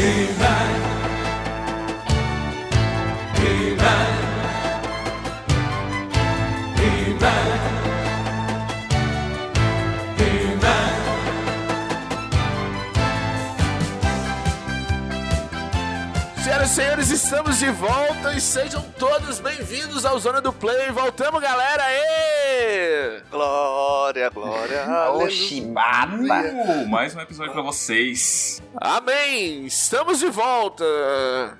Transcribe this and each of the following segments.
Senhoras estamos de volta e sejam todos bem-vindos ao Zona do Play. Voltamos, galera! Aê! Glória, glória, Oxibata. Uh, mais um episódio pra vocês. Amém! Estamos de volta!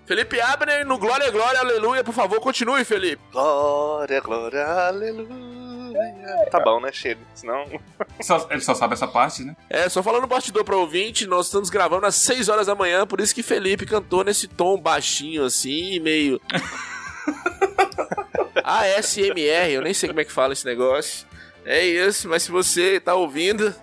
Felipe Abner no Glória, Glória, Aleluia. Por favor, continue, Felipe. glória, glória, aleluia. Tá bom, né? Chega. Senão. Só- ele só sabe essa parte, né? É, só falando no bastidor pra ouvinte, nós estamos gravando às 6 horas da manhã, por isso que Felipe cantou nesse tom baixinho assim, meio. ASMR, eu nem sei como é que fala esse negócio. É isso, mas se você tá ouvindo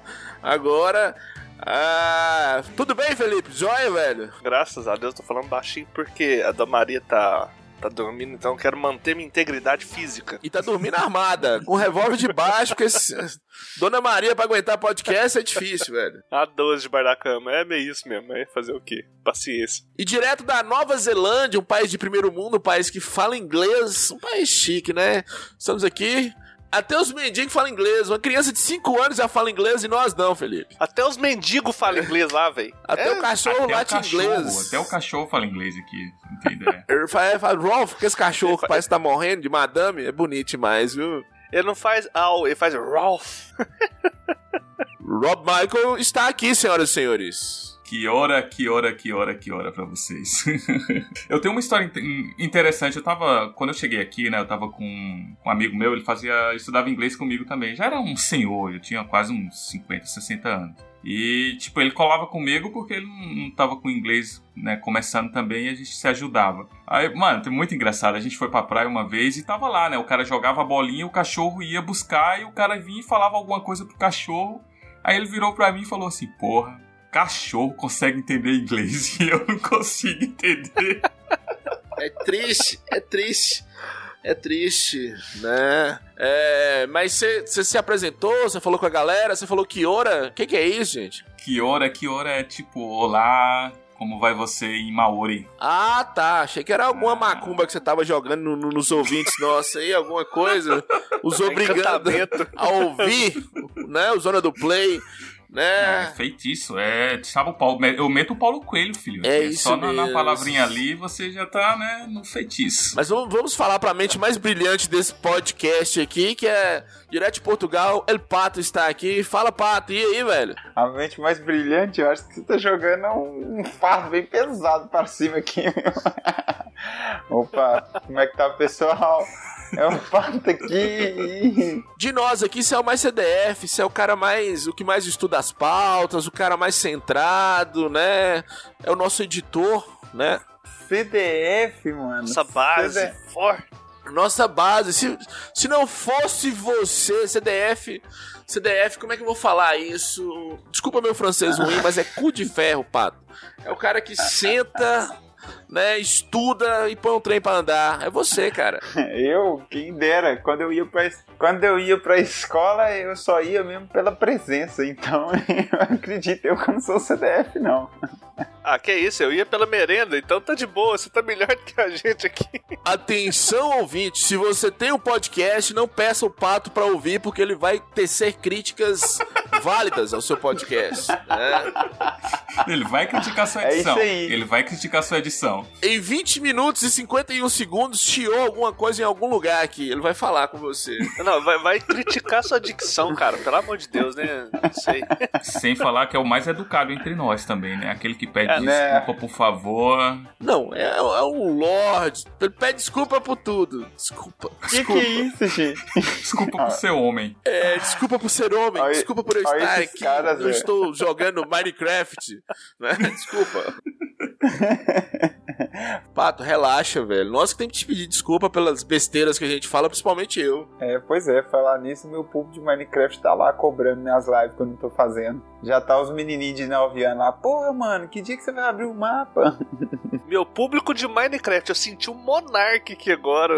agora. Ah, tudo bem, Felipe? Joia, velho? Graças a Deus, tô falando baixinho porque a Dona Maria tá, tá dormindo, então eu quero manter minha integridade física. E tá dormindo armada, com o revólver de baixo, porque esse- Dona Maria pra aguentar podcast é difícil, velho. A 12 de da cama. É meio isso mesmo. É fazer o quê? Paciência. E direto da Nova Zelândia, um país de primeiro mundo, um país que fala inglês, um país chique, né? Estamos aqui. Até os mendigos falam inglês. Uma criança de 5 anos já fala inglês e nós não, Felipe. Até os mendigos falam inglês lá, velho. Até É, o cachorro Até o late cachorro, inglês. até o cachorro fala inglês aqui, não tem ideia. Ele fala, fala, Rolf, que esse cachorro que parece que tá morrendo de madame, é bonito demais, viu? Ele não faz Al, ele faz Ralph. Rob Michael está aqui, senhoras e senhores. Que hora, que hora, que hora, que hora pra vocês. eu tenho uma história in- interessante. Eu tava, quando eu cheguei aqui, né, eu tava com um amigo meu, ele fazia, estudava inglês comigo também. Já era um senhor, eu tinha quase uns 50, 60 anos. E, tipo, ele colava comigo porque ele não, tava com inglês, né, começando também e a gente se ajudava. Aí, mano, foi muito engraçado. A gente foi pra praia uma vez e tava lá, né, o cara jogava a bolinha, o cachorro ia buscar e o cara vinha e falava alguma coisa pro cachorro. Aí ele virou pra mim e falou assim, porra, cachorro consegue entender inglês e eu não consigo entender. É triste, é triste. É triste, né? É, mas você se apresentou, você falou com a galera, você falou que hora? O que, que é isso, gente? Que hora, que hora é tipo, olá, como vai você em Maori? Ah, tá. Achei que era alguma Ah. macumba que você tava jogando no- no- nos ouvintes nossos aí, alguma coisa. Os obrigando Encantamento. a ouvir, né? O Zona do Play, É, né? feitiço, é, sabe o Paulo, eu meto o Paulo Coelho, filho. É aqui. isso Só na, na palavrinha ali você já tá, né, no feitiço. Mas vamos, vamos falar pra mente mais brilhante desse podcast aqui, que é direto de Portugal. El Pato está aqui. Fala, Pato. E aí, velho? A mente mais brilhante, eu acho que você tá jogando um, um fardo bem pesado pra cima aqui, meu. Opa, como é que tá, pessoal? É o Pato aqui. De nós aqui, você é o mais CDF, você é o cara mais. o que mais estuda as pautas, o cara mais centrado, né? É o nosso editor, né? CDF, mano. Essa base CDF. forte. Nossa base. Se, se não fosse você, CDF. CDF, como é que eu vou falar isso? Desculpa meu francês ruim, mas é cu de ferro, pato. É o cara que senta, né, estuda e põe um trem pra andar. É você, cara. Eu, quem dera, quando eu ia es- quando eu ia pra escola, eu só ia mesmo pela presença, então eu acredito, eu que não sou CDF, não. Ah, que isso? Eu ia pela merenda, então tá de boa. Você tá melhor do que a gente aqui. Atenção, ouvinte, se você tem um podcast, não peça o pato pra ouvir, porque ele vai tecer críticas válidas ao seu podcast. né? Ele vai criticar sua É edição. isso aí. Ele vai criticar sua edição. Em 20 minutos e 51 segundos, chiou alguma coisa em algum lugar aqui. Ele vai falar com você. Não, vai, vai criticar sua dicção, cara. Pelo amor de Deus, né? Não sei. Sem falar que é o mais educado entre nós também, né? Aquele que pede É, né? desculpa, por favor. Não, é, é um lord. Ele pede desculpa por tudo. Desculpa. Que que Desculpa. é isso, gente? Desculpa por ser homem. É, desculpa por ser homem. Olha- desculpa por eu estar aqui. caras, eu velho. estou jogando Minecraft. Né? Desculpa. Pato, relaxa, velho. Nós que temos que te pedir desculpa pelas besteiras que a gente fala, principalmente eu. É, pois é, falar nisso, meu público de Minecraft tá lá cobrando minhas lives que eu não tô fazendo. Já tá os menininhos de 9 anos lá, porra, mano, que dia que você vai abrir o mapa? Meu público de Minecraft, eu senti um Monark aqui agora.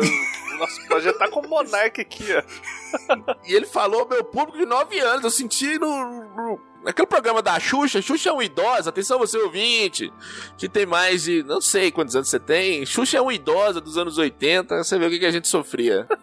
Nossa, pode já tá com um Monark aqui, ó. E ele falou, meu público de 9 anos. Eu senti no, no- Naquele programa da Xuxa, Xuxa é um idosa, atenção você ouvinte, que tem mais de, não sei quantos anos você tem, Xuxa é uma idosa dos anos 80, você vê o que, que a gente sofria.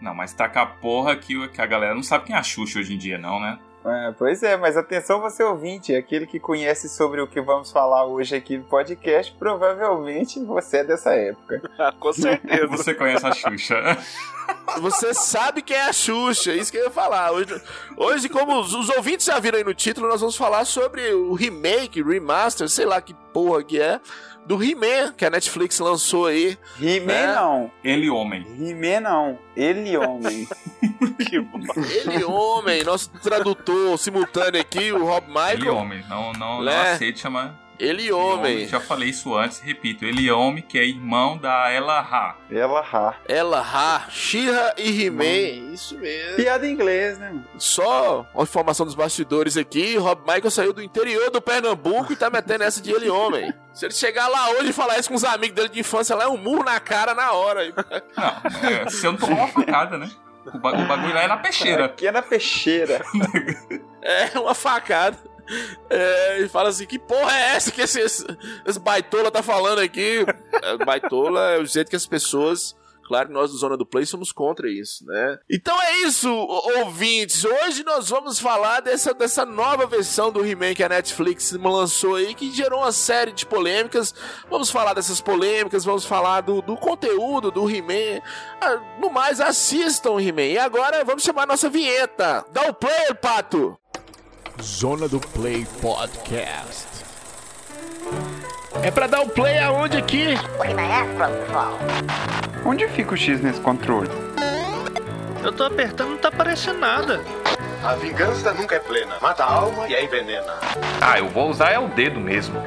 Não, mas taca a porra que, que a galera não sabe quem é a Xuxa hoje em dia, não, né? É, pois é, mas atenção você ouvinte, aquele que conhece sobre o que vamos falar hoje aqui no podcast, provavelmente você é dessa época. Ah, com certeza. Você conhece a Xuxa. Você sabe quem é a Xuxa, é isso que eu ia falar. Hoje, hoje como os, os ouvintes já viram aí no título, nós vamos falar sobre o remake, remaster, sei lá que porra que é, do He-Man, que a Netflix lançou aí. He-Man É. não. Ele homem. He-Man não. Ele homem. que bom. Ele, homem, nosso tradutor simultâneo aqui, o Rob Ele Michael. homem. Não, não, não Né? aceite chamar. Ele, homem. Já falei isso antes, repito. Ele homem, que é irmão da Ella Ha. Ela ha. Ela, Ha, She-Ra e He-Man. Isso mesmo. Piada em inglês, né? Só uma informação dos bastidores aqui, Rob Michael saiu do interior do Pernambuco e tá metendo essa de ele homem. Se ele chegar lá hoje e falar isso com os amigos dele de infância, lá é um murro na cara na hora. Não, é, se eu não tomar uma facada, né? O bagulho lá é na peixeira. Aqui é na peixeira. É uma facada. É, e fala assim: que porra é essa que esse, esse, esse baitola tá falando aqui? É, baitola é o jeito que as pessoas. Claro que nós do Zona do Play somos contra isso, né? Então é isso, ouvintes. Hoje nós vamos falar dessa, dessa nova versão do He-Man que a Netflix lançou aí, que gerou uma série de polêmicas. Vamos falar dessas polêmicas, vamos falar do, do conteúdo do He-Man. Ah, no mais, assistam o He-Man. E agora vamos chamar a nossa vinheta. Dá o play, Pato! Zona do Play Podcast. É pra dar o play aonde aqui? Onde fica o X nesse controle? Eu tô apertando, não tá aparecendo nada. A vingança nunca é plena. Mata a alma e a envenena. Ah, eu vou usar é o dedo mesmo.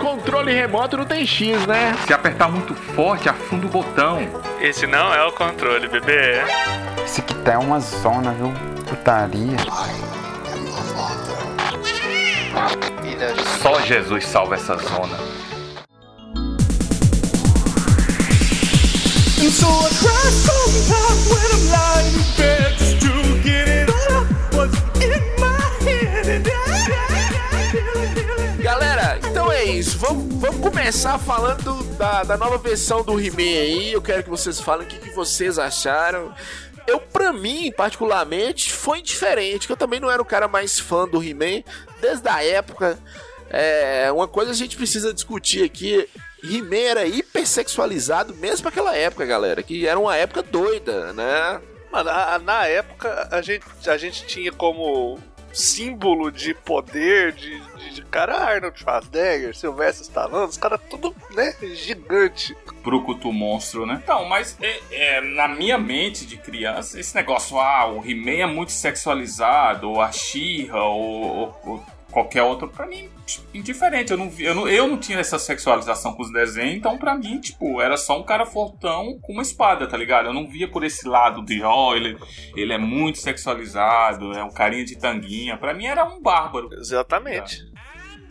Controle remoto não tem X, né? Se apertar muito forte, afunda o botão. Esse não é o controle, bebê. Esse aqui tá uma zona, viu? Putaria. Só Jesus salva essa zona. Galera, então é isso. Vamos, vamos começar falando da, da nova versão do He-Man aí. Eu quero que vocês falem o que, que vocês acharam. Eu, pra mim, particularmente, foi diferente. Que eu também não era o cara mais fã do He-Man desde a época. É, uma coisa a gente precisa discutir aqui. He-Man era hipersexualizado mesmo naquela época, galera. Que era uma época doida, né? Mano, a- na época a gente, a gente tinha como símbolo de poder de, de, cara Arnold Schwarzenegger, Sylvester Stallone, os caras tudo, né, gigante. Brucutu monstro, né? Então, mas é, é, na minha mente de criança, esse negócio, ah, o He-Man é muito sexualizado, ou a She-Ra, ou, ou- qualquer outro, pra mim, indiferente. Eu não, vi, eu, não, eu não tinha essa sexualização com os desenhos, então pra mim, tipo, era só um cara fortão com uma espada, tá ligado? Eu não via por esse lado de, ó, ele, ele é muito sexualizado, é um carinha de tanguinha. Pra mim era um bárbaro. Exatamente.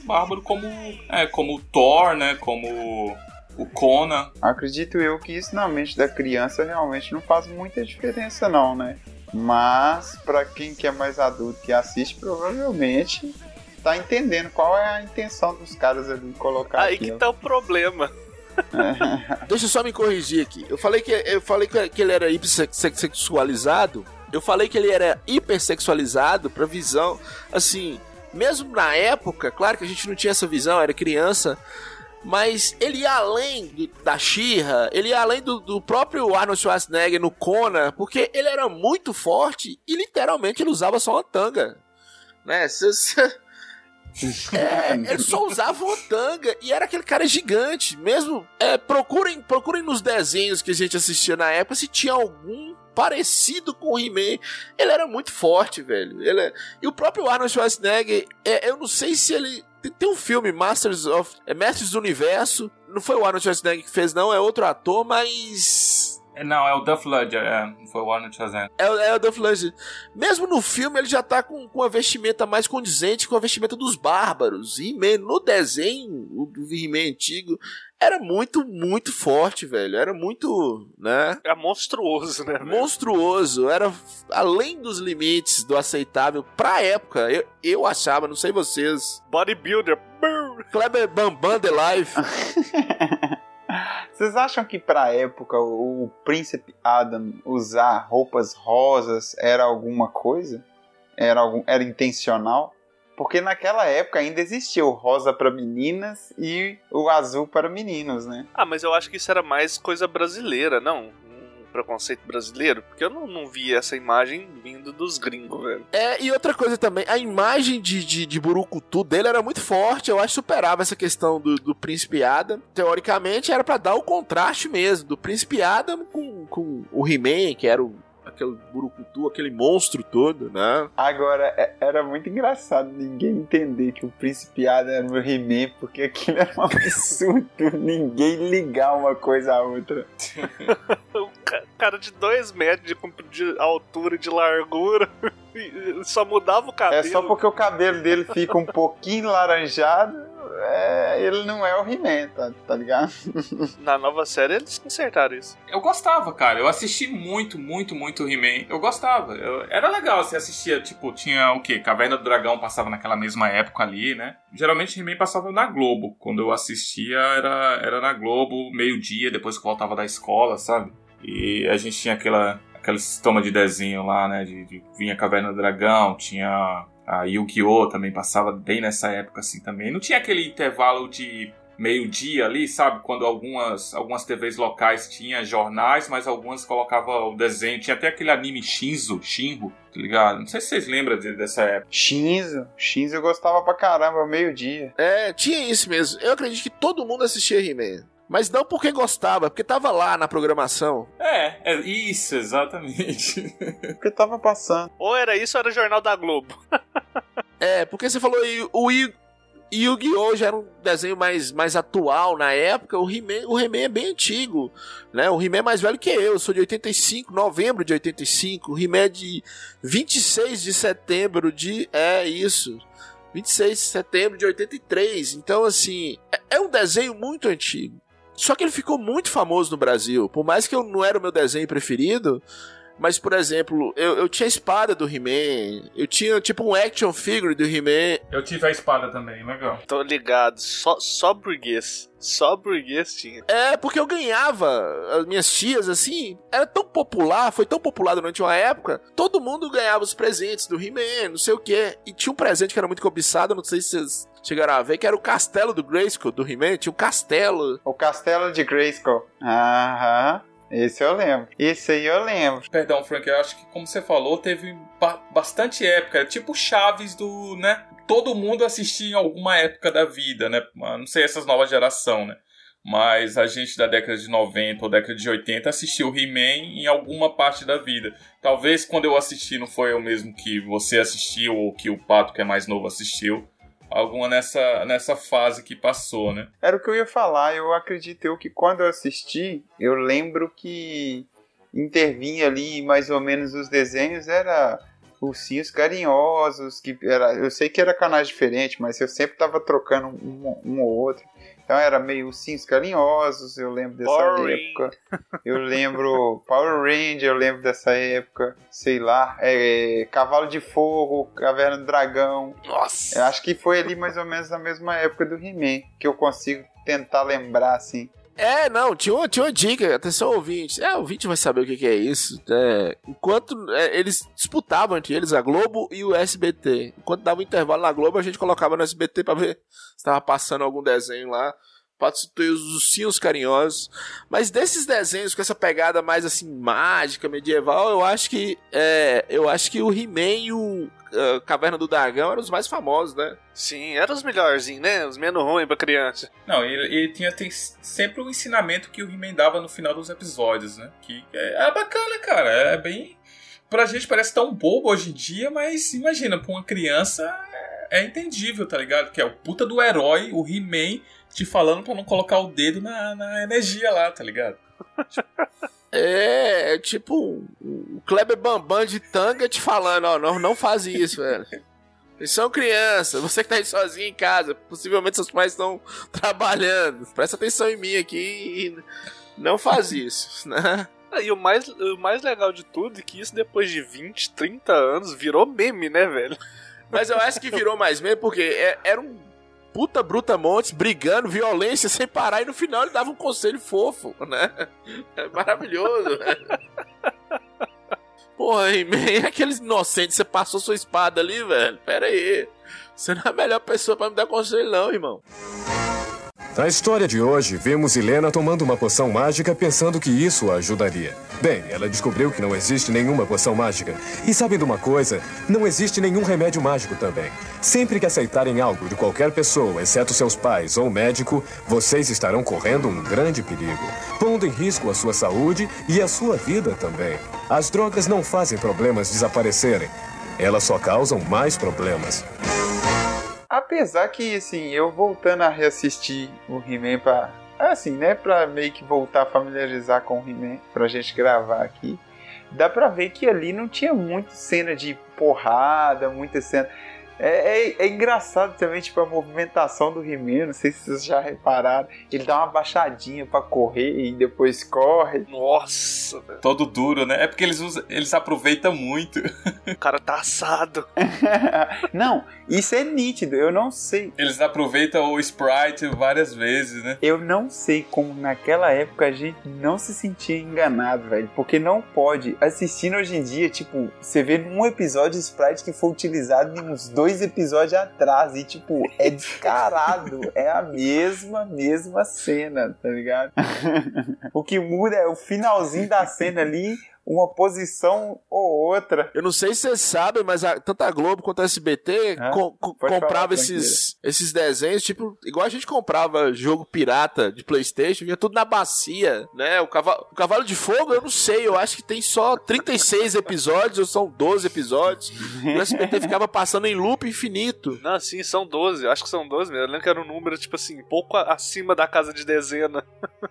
Bárbaro como, é, como o Thor, né? Como o Conan. Acredito eu que isso na mente da criança realmente não faz muita diferença não, né? Mas pra quem que é mais adulto que assiste, provavelmente tá entendendo qual é a intenção dos caras ali em colocar Aí que aquilo. tá o problema. Deixa eu só me corrigir aqui. Eu falei que, eu falei que, que ele era hipersexualizado. Eu falei que ele era hipersexualizado pra visão. Assim, mesmo na época, claro que a gente não tinha essa visão, era criança. Mas ele ia além de- da Shira, ele ia além do, do próprio Arnold Schwarzenegger no Conan, porque ele era muito forte e literalmente ele usava só uma tanga. Né? É, ele só usava uma tanga e era aquele cara gigante. Mesmo. é, procurem, procurem nos desenhos que a gente assistia na época se tinha algum parecido com o He-Man. Ele era muito forte, velho. Ele é- E o próprio Arnold Schwarzenegger, é, eu não sei se ele. Tem, um filme, Masters of. É Mestres do Universo. Não foi o Arnold Schwarzenegger que fez, não, é outro ator, mas. É, Não, é o Duff Ludger, é, não foi o Arnold Schwarzenegger. É, o- é o Dolph Lundgren. Mesmo no filme, ele já tá com, com a vestimenta mais condizente com a vestimenta dos bárbaros. He-Man, no desenho, o He-Man antigo, era muito, muito forte, velho. Era muito, né? É monstruoso, né? velho? Monstruoso. Era além dos limites do aceitável pra época. Eu, eu achava, não sei vocês. Bodybuilder. Kleber Bambam The Life. Vocês acham que pra época o, o príncipe Adam usar roupas rosas era alguma coisa? Era, algum, era intencional? Porque naquela época ainda existia o rosa para meninas e o azul para meninos, né? Ah, mas eu acho que isso era mais coisa brasileira, não? Um preconceito brasileiro? Porque eu não, não vi essa imagem vindo dos gringos, velho. É, e outra coisa também, a imagem de, de, de Burucutu dele era muito forte, eu acho que superava essa questão do, do Príncipe Adam. Teoricamente era pra dar o contraste mesmo, do Príncipe Adam com, com o He-Man, que era o, aquele Burucutu, aquele monstro todo, né? Agora, é- era muito engraçado ninguém entender que o príncipe Adam era o He-Man, porque aquilo era um absurdo, ninguém ligar uma coisa à outra. O ca- cara de dois metros de, de altura e de largura. Só mudava o cabelo. É só porque o cabelo dele fica um pouquinho laranjado, é, ele não é o He-Man, tá, tá ligado? Na nova série eles consertaram isso. Eu gostava, cara. Eu assisti muito, muito, muito He-Man. Eu gostava. Eu- Era legal. Você assistia, tipo, tinha o quê? Caverna do Dragão passava naquela mesma época ali, né? Geralmente He-Man passava na Globo. Quando eu assistia, era, era na Globo, meio-dia, depois que eu voltava da escola, sabe? E a gente tinha aquela, aquele sistema de desenho lá, né? De, de- vinha Caverna do Dragão, tinha a Yu-Gi-Oh! também passava bem nessa época assim também. Não tinha aquele intervalo de meio-dia ali, sabe? Quando algumas, algumas TVs locais tinha jornais, mas algumas colocavam o desenho. Tinha até aquele anime Shinzo, Shinro, tá ligado? Não sei se vocês lembram de- dessa época. Shinzo, Shinzo eu gostava pra caramba, meio-dia. É, tinha isso mesmo. Eu acredito que todo mundo assistia He-Man. Mas não porque gostava, porque tava lá na programação. É, é isso, exatamente. Porque tava passando. Ou era isso ou era o Jornal da Globo. É, porque você falou aí, o Yu- Yu-Gi-Oh! já era um desenho mais, mais atual na época, o He-Man o He-Man é bem antigo, né? O He-Man é mais velho que eu, eu sou de 85, novembro de 85, o He-Man é de 26 de setembro de... é isso, 26 de setembro de 83, então assim, é, é um desenho muito antigo. Só que ele ficou muito famoso no Brasil, por mais que eu não era o meu desenho preferido, mas, por exemplo, eu, eu tinha a espada do He-Man, eu tinha tipo um action figure do He-Man. Eu tive a espada também, legal. Tô ligado. Só, só burguês. Só burguês tinha. É, porque eu ganhava, as minhas tias, assim, era tão popular, foi tão popular durante uma época, todo mundo ganhava os presentes do He-Man, não sei o quê. E tinha um presente que era muito cobiçado, não sei se vocês chegaram a ver, que era o castelo do Grayskull, do He-Man, tinha um castelo. O Castelo de Grayskull. Aham. Esse eu lembro. Esse aí eu lembro. Perdão, Frank, eu acho que, como você falou, teve ba- bastante época. É Tipo Chaves do, né? Todo mundo assistia em alguma época da vida, né? Não sei essas novas geração, né? Mas a gente da década de 90 ou década de 80 assistiu He-Man em alguma parte da vida. Talvez quando eu assisti não foi o mesmo que você assistiu ou que o Pato, que é mais novo, assistiu. Alguma nessa, nessa fase que passou, né? Era o que eu ia falar. Eu acredito eu que quando eu assisti, eu lembro que intervinha ali mais ou menos os desenhos era ursinhos carinhosos, que era, eu sei que era canais diferentes, mas eu sempre tava trocando um, um ou outro. Então era meio ursinhos carinhosos, eu lembro dessa Power época. Eu lembro Power Ranger, eu lembro dessa época, sei lá, é, Cavalo de Fogo, Caverna do Dragão. Nossa. Eu acho que foi ali mais ou menos na mesma época do He-Man, que eu consigo tentar lembrar assim. É, não, tinha uma, tinha uma dica, atenção ouvinte. É, o ouvinte vai saber o que, que é isso. É, enquanto é, eles disputavam entre eles, a Globo e o SBT. Enquanto dava um intervalo na Globo, a gente colocava no SBT pra ver se tava passando algum desenho lá. Pode substituir os ursinhos carinhosos. Mas desses desenhos com essa pegada mais assim, mágica, medieval, eu acho que. É, eu acho que o He-Man e o uh, Caverna do Dragão eram os mais famosos, né? Sim, eram os melhorzinhos, né? Os menos ruins pra criança. Não, ele, ele tinha tem sempre o ensinamento que o He-Man dava no final dos episódios, né? Que é, é bacana, cara. É bem. Pra gente parece tão bobo hoje em dia, mas imagina, pra uma criança é, é entendível, tá ligado? Que é o puta do herói, o He-Man, te falando pra não colocar o dedo na, na energia lá, tá ligado? É, é tipo o o Kleber Bambam de tanga te falando, ó, não, não faz isso, velho. Eles são crianças, você que tá aí sozinho em casa, possivelmente seus pais estão trabalhando. Presta atenção em mim aqui e não faz isso, né? Ah, E o mais, o mais legal de tudo é que isso depois de 20, 30 anos virou meme, né, velho? Mas eu acho que virou mais mesmo porque é- era um puta bruta montes brigando, violência sem parar e no final ele dava um conselho fofo, né? É maravilhoso, velho. Porra, He-Man, aqueles inocentes, você passou sua espada ali, velho. Pera aí. Você não é a melhor pessoa pra me dar conselho, não, irmão. Na história de hoje, vemos Helena tomando uma poção mágica pensando que isso a ajudaria. Bem, ela descobriu que não existe nenhuma poção mágica. E sabem de uma coisa? Não existe nenhum remédio mágico também. Sempre que aceitarem algo de qualquer pessoa, exceto seus pais ou médico, vocês estarão correndo um grande perigo, pondo em risco a sua saúde e a sua vida também. As drogas não fazem problemas desaparecerem. Elas só causam mais problemas. Apesar que, assim, eu voltando a reassistir o He-Man pra. Assim, né? Pra meio que voltar a familiarizar com o He-Man, pra gente gravar aqui. Dá pra ver que ali não tinha muita cena de porrada, muita cena. É, é- é engraçado também, tipo, a movimentação do He-Man, não sei se vocês já repararam. Ele dá uma baixadinha pra correr e depois corre. Nossa, velho. Todo duro, né? É porque eles, usam, eles aproveitam muito. O cara tá assado. não, isso é nítido, eu não sei. Eles aproveitam o sprite várias vezes, né? Eu não sei como naquela época a gente não se sentia enganado, velho. Porque não pode. Assistindo hoje em dia, tipo, você vê num episódio Sprite que foi utilizado em uns dois episódios atrás. E, tipo, é descarado. é a mesma, mesma cena, tá ligado? o que muda é o finalzinho da cena ali. Uma posição ou outra. Eu não sei se vocês sabem, mas a- tanto a Globo quanto a SBT Hã? co- comprava falar, esses, esses desenhos, tipo, igual a gente comprava jogo pirata de Playstation, vinha tudo na bacia, né? O cavalo, o cavalo de Fogo, eu não sei, eu acho que tem só 36 episódios, ou são 12 episódios. O SBT ficava passando em loop infinito. Não, sim, são 12. Eu acho que são 12 mesmo. Eu lembro que era um número, tipo assim, pouco acima da casa de dezena.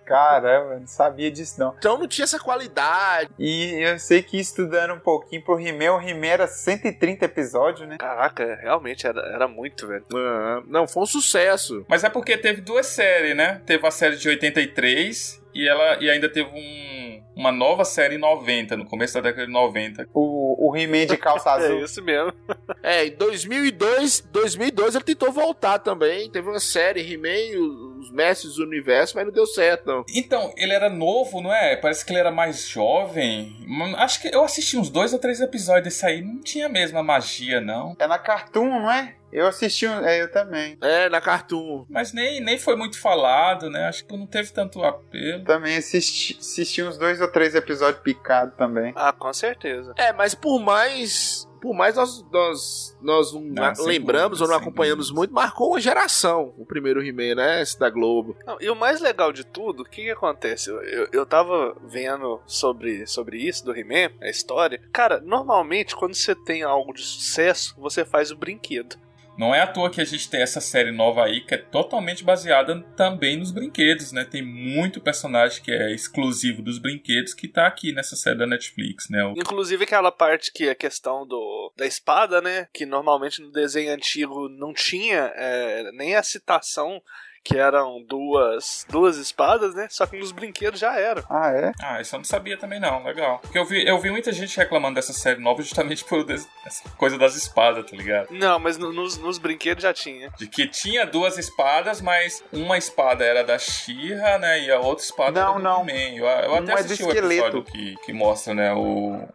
Caramba, não sabia disso não. Então não tinha essa qualidade. E eu sei que estudando um pouquinho pro He-Man, o He-Man era 130 episódios, né? Caraca, realmente era, era muito, velho. Ah, não, foi um sucesso. Mas é porque teve duas séries, né? Teve a série de 83 e ela e ainda teve um, uma nova série em 90, no começo da década de 90. O, o He-Man de calça azul. É isso mesmo. É, em 2002, 2002 ele tentou voltar também. Teve uma série He-Man, os Mestres do Universo, mas não deu certo, não. Então, ele era novo, não é? Parece que ele era mais jovem. Acho que eu assisti uns dois ou três episódios desse aí. Não tinha a mesma magia, não. É na Cartoon, não é? Eu assisti, um- é, eu também. É, na Cartoon. Mas nem, nem foi muito falado, né? Acho que não teve tanto apelo. Também assisti, assisti uns dois ou três episódios picados também. Ah, com certeza. É, mas por mais. Por mais nós, nós, nós não Não, lembramos dúvida, ou não acompanhamos dúvida. muito, marcou uma geração o primeiro He-Man, né? Esse da Globo. Não, e o mais legal de tudo, o que, que acontece? Eu, eu, eu tava vendo sobre, sobre isso, do He-Man, a história. Cara, normalmente quando você tem algo de sucesso, você faz o brinquedo. Não é à toa que a gente tem essa série nova aí que é totalmente baseada também nos brinquedos, né? Tem muito personagem que é exclusivo dos brinquedos que tá aqui nessa série da Netflix, né? O- Inclusive aquela parte que é a questão do, da espada, né? Que normalmente no desenho antigo não tinha é, nem a citação que eram duas, duas espadas, né? Só que nos brinquedos já era. Ah, é? Ah, isso eu não sabia também não, legal. Porque eu vi, eu vi muita gente reclamando dessa série nova justamente por des- essa coisa das espadas, tá ligado? Não, mas no- nos, nos brinquedos já tinha. De que tinha duas espadas, mas uma espada era da She-Ra, né? E a outra espada Não, era do não. He-Man. Eu, eu até Uma é do assisti o esqueleto. episódio que, que mostra, né, o...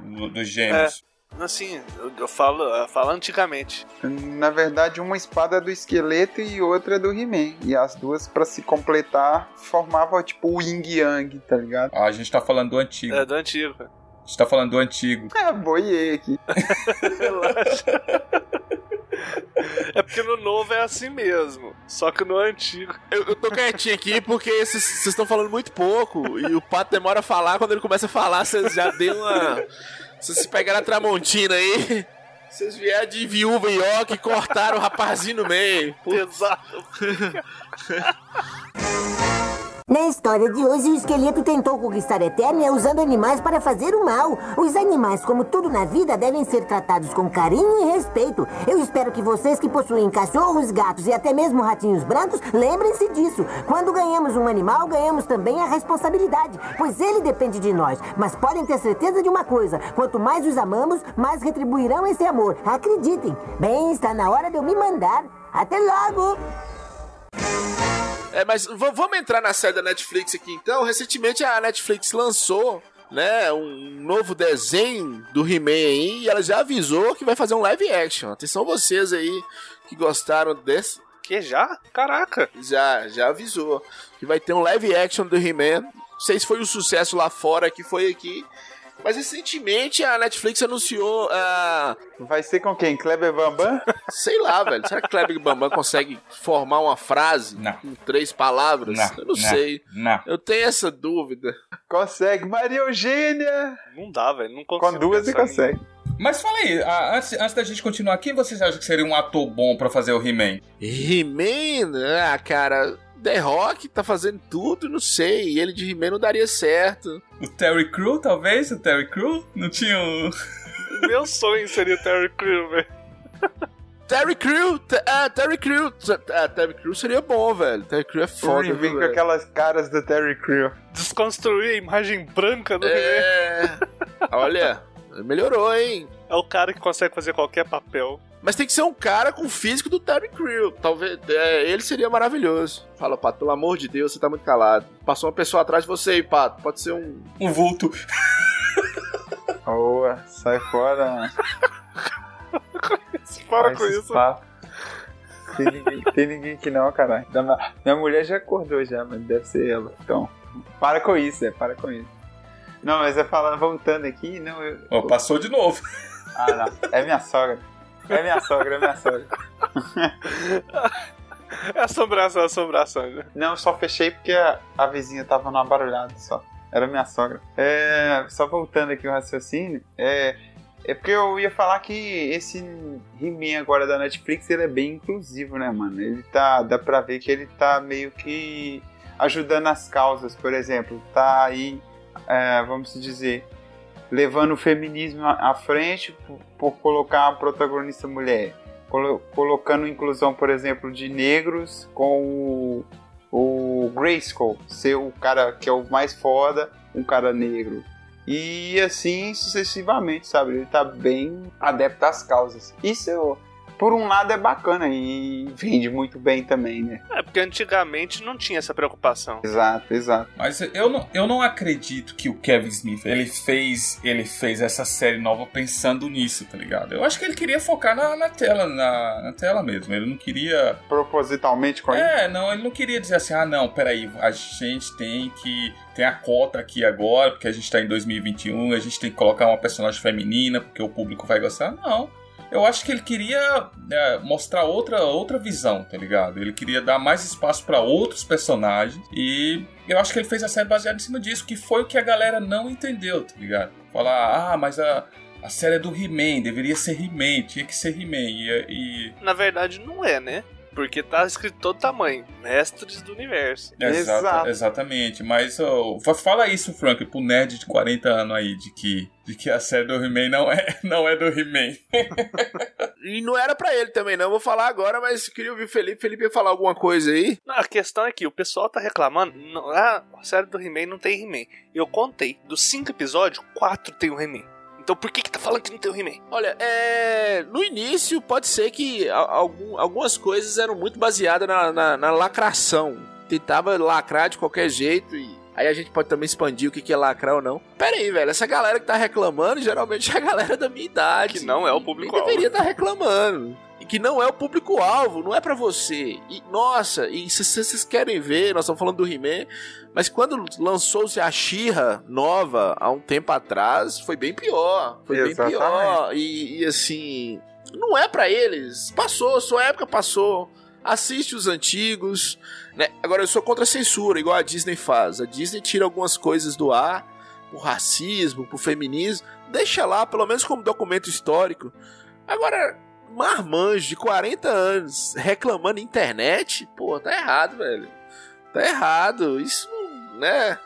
do- dos gêmeos. Assim, eu, eu falo, eu falo antigamente. Na verdade, uma espada é do esqueleto e outra é do He-Man. E as duas, pra se completar, formavam tipo o Yin Yang, tá ligado? Ah, a gente tá falando do antigo. É do antigo. A gente tá falando do antigo. É, boiei aqui. Relaxa. É porque no novo é assim mesmo. Só que no antigo. Eu, eu tô quietinho aqui porque vocês vocês estão falando muito pouco. E o Pato demora a falar. Quando ele começa a falar, vocês já deu uma. Vocês se pegaram a Tramontina aí. Vocês vieram de viúva e ó que cortaram o rapazinho no meio. Putz. Na história de hoje, o esqueleto tentou conquistar Eternia usando animais para fazer o mal. Os animais, como tudo na vida, devem ser tratados com carinho e respeito. Eu espero que vocês que possuem cachorros, gatos e até mesmo ratinhos brancos lembrem-se disso. Quando ganhamos um animal, ganhamos também a responsabilidade, pois ele depende de nós. Mas podem ter certeza de uma coisa: quanto mais os amamos, mais retribuirão esse amor. Acreditem. Bem, está na hora de eu me mandar. Até logo! É, mas vamos entrar na série da Netflix aqui então. Recentemente a Netflix lançou, né, um novo desenho do He-Man aí e ela já avisou que vai fazer um live action. Atenção vocês aí que gostaram desse. Que já? Caraca. Já, já avisou que vai ter um live action do He-Man. Não sei se foi um sucesso lá fora que foi aqui. Mas recentemente a Netflix anunciou a. Vai ser com quem? Kleber Bambam? Sei lá, velho. Será que Kleber Bambam consegue formar uma frase Não. com três palavras? Não, Eu não, não, sei. Não. Eu tenho essa dúvida. Consegue. Maria Eugênia! Não dá, velho. Não consigo. Com duas você pensar em- consegue. Mas fala aí, antes, antes da gente continuar, quem vocês acham que seria um ator bom pra fazer o He-Man? He-Man? Ah, cara. The Rock tá fazendo tudo, não sei. E ele de He-Man não daria certo. O Terry Crew, talvez? O Terry Crew? Não tinha um... Meu sonho seria o Terry Crew, velho. Terry Crew, ah, Terry Crew, ah, Terry Crew seria bom, velho. Terry Crew é foda, vem viu, com velho? aquelas caras do Terry Crew. Desconstruir a imagem branca do He-Man. É. Olha, melhorou, hein? É o cara que consegue fazer qualquer papel. Mas tem que ser um cara com o físico do Terry Crew. Talvez é, ele seria maravilhoso. Fala, Pato, pelo amor de Deus, você tá muito calado. Passou uma pessoa atrás de você aí, Pato. Pode ser um. um vulto. Boa, sai fora, mano. Para Faz com isso. papos. Tem ninguém, tem ninguém aqui não, caralho. Minha mulher já acordou já, mas deve ser ela. Então, para com isso, é, para com isso. Não, mas é falando, voltando aqui, não, eu... Ó, passou de novo. Ah, não, é minha sogra. É minha sogra, é minha sogra. É assombração, é assombração. Não, eu só fechei porque a, a vizinha tava numa barulhada só. Era minha sogra. É, só voltando aqui o raciocínio, é, é porque eu ia falar que esse He-Man agora da Netflix ele é bem inclusivo, né, mano? Ele tá. Dá pra ver que ele tá meio que ajudando as causas, por exemplo. Tá aí, é, vamos dizer, levando o feminismo à frente por, por colocar uma protagonista mulher. Colo- colocando inclusão, por exemplo, de negros com o o Grayskull ser o cara que é o mais foda, um cara negro. E assim sucessivamente, sabe? Ele tá bem adepto às causas. Isso, por um lado, é bacana e vende muito bem também, né? É, porque antigamente não tinha essa preocupação. Exato, exato. Mas eu não, eu não acredito que o Kevin Smith ele fez, ele fez essa série nova pensando nisso, tá ligado? Eu acho que ele queria focar na, na tela, na, na tela mesmo. Ele não queria. Propositalmente com ele. É, não, ele não queria dizer assim, ah, não, peraí, a gente tem que. Tem a cota aqui agora, porque a gente tá em 2021, a gente tem que colocar uma personagem feminina, porque o público vai gostar. Não. Eu acho que ele queria é, mostrar outra, outra visão, tá ligado? Ele queria dar mais espaço pra outros personagens e eu acho que ele fez a série baseada em cima disso, que foi o que a galera não entendeu, tá ligado? Falar, ah, mas a, a série é do He-Man, deveria ser He-Man, tinha que ser He-Man. E, e Na verdade, não é, né? Porque tá escrito todo tamanho. Mestres do universo. Exata- Exato. Exatamente, mas fa- fala isso, Frank, pro nerd de 40 anos aí, de que, de que a série do He-Man não é, não é do He-Man. E não era pra ele também, não. Vou falar agora, mas queria ouvir o Felipe. Felipe ia falar alguma coisa aí. Não, A questão é que o pessoal tá reclamando. Não, ah, a série do He-Man não tem He-Man. Eu contei. Dos cinco episódios, quatro tem o He-Man. Então por que que tá falando que não tem o He-Man? Olha, é. No início, pode ser que algum- algumas coisas eram muito baseadas na, na- na lacração. Tentava lacrar de qualquer jeito e. Aí a gente pode também expandir o que é lacrar ou não. Pera aí, velho. Essa galera que tá reclamando geralmente é a galera da minha idade. Que não é o público-alvo. deveria estar reclamando. Que não é o público-alvo, não é pra você. E, nossa, e se se vocês querem ver, nós estamos falando do He-Man, mas quando lançou-se a She-Ra nova, há um tempo atrás, foi bem pior. Foi bem Exatamente. pior. E, e, assim, não é pra eles. Passou, sua época passou. Assiste os antigos. Né? Agora, eu sou contra a censura, igual a Disney faz. A Disney tira algumas coisas do ar, por racismo, por feminismo. Deixa lá, pelo menos como documento histórico. Agora, marmanjo de 40 anos reclamando internet, pô, tá errado, velho. Tá errado. Isso né?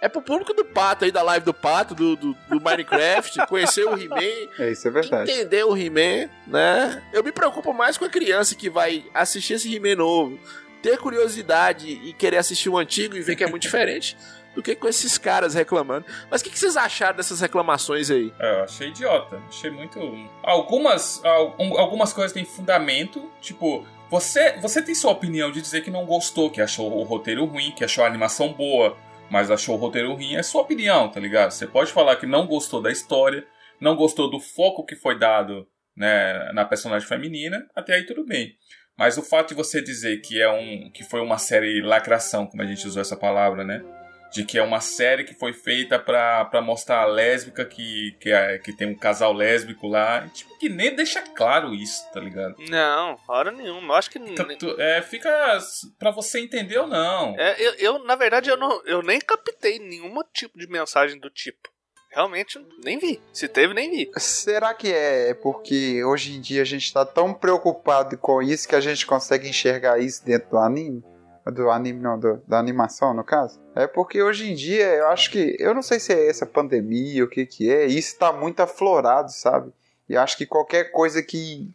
É pro público do Pato aí, da live do Pato, do, do, do Minecraft, conhecer o He-Man, É, isso é verdade. entender o He-Man, né? Eu me preocupo mais com a criança que vai assistir esse He-Man novo, ter curiosidade e querer assistir o antigo e ver que é muito diferente do que com esses caras reclamando. Mas o que, que vocês acharam dessas reclamações aí? É, eu achei idiota. Achei muito. Algumas, al- um- algumas coisas têm fundamento. Tipo, você, você tem sua opinião de dizer que não gostou, que achou o roteiro ruim, que achou a animação boa, mas achou o roteiro ruim. É sua opinião, tá ligado? Você pode falar que não gostou da história, não gostou do foco que foi dado né, na personagem feminina, até aí tudo bem. Mas o fato de você dizer que é um que foi uma série lacração, como a gente usou essa palavra, né? De que é uma série que foi feita pra, pra mostrar a lésbica que, que, é, que tem um casal lésbico lá. Tipo, que nem deixa claro isso, tá ligado? Não, hora nenhuma. Eu acho que. Então, tu- é, fica pra você entender ou não. É, eu, eu, na verdade, eu, não, eu nem captei nenhum tipo de mensagem do tipo. Realmente, nem vi. Se teve, nem vi. Será que é porque hoje em dia a gente tá tão preocupado com isso que a gente consegue enxergar isso dentro do anime? Do anime, não, do- da animação, no caso? É porque hoje em dia eu acho que. Eu não sei se é essa pandemia, o que que é, isso tá muito aflorado, sabe? E acho que qualquer coisa que.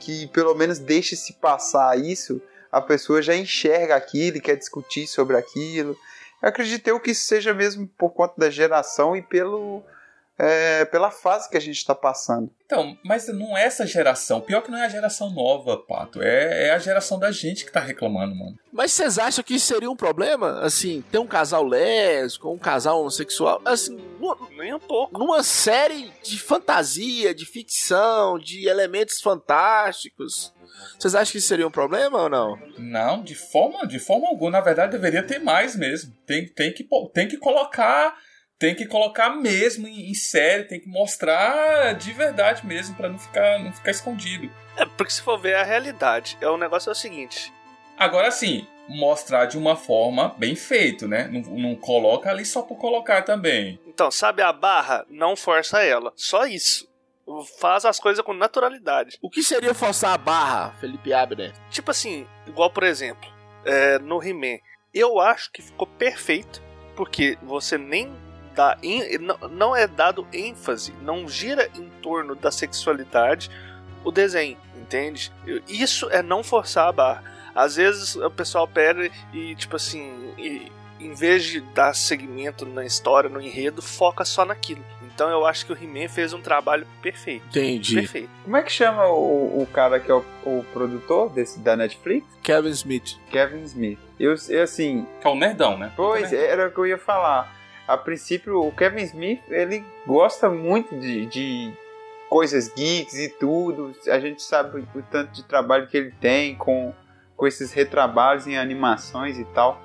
que pelo menos deixe se passar isso, a pessoa já enxerga aquilo e quer discutir sobre aquilo. Eu acredito eu que isso seja mesmo por conta da geração e pelo é, pela fase que a gente está passando. Então, mas não é essa geração. Pior que não é a geração nova, Pato. É, é a geração da gente que tá reclamando, mano. Mas vocês acham que isso seria um problema? Assim, ter um casal lésbico, um casal homossexual, assim, Nem um pouco. numa série de fantasia, de ficção, de elementos fantásticos. Vocês acham que isso seria um problema ou não? Não, de forma, de forma alguma. Na verdade, deveria ter mais mesmo. Tem, tem, que, tem que colocar. Tem que colocar mesmo em, em série, tem que mostrar de verdade mesmo, pra não ficar, não ficar escondido. É, porque se for ver a realidade, é o negócio é o seguinte. Agora sim, mostrar de uma forma bem feito, né? Não, não coloca ali só por colocar também. Então, sabe a barra? Não força ela. Só isso. Faz as coisas com naturalidade. O que seria forçar a barra, Felipe Abner? Tipo assim, igual por exemplo, é, no He-Man. Eu acho que ficou perfeito, porque você nem dá. em- não, não é dado ênfase, não gira em torno da sexualidade o desenho, entende? Isso é não forçar a barra. Às vezes o pessoal pega e, tipo assim, e, em vez de dar segmento na história, no enredo, foca só naquilo. Então eu acho que o He-Man fez um trabalho perfeito. Entendi. Perfeito. Como é que chama o, o cara que é o, o produtor desse, da Netflix? Kevin Smith. Kevin Smith. Eu, eu assim, Que é o nerdão, né? pois era o que eu ia falar. A princípio, o Kevin Smith, ele gosta muito de, de coisas geeks e tudo. A gente sabe o tanto de trabalho que ele tem com, com esses retrabalhos em animações e tal.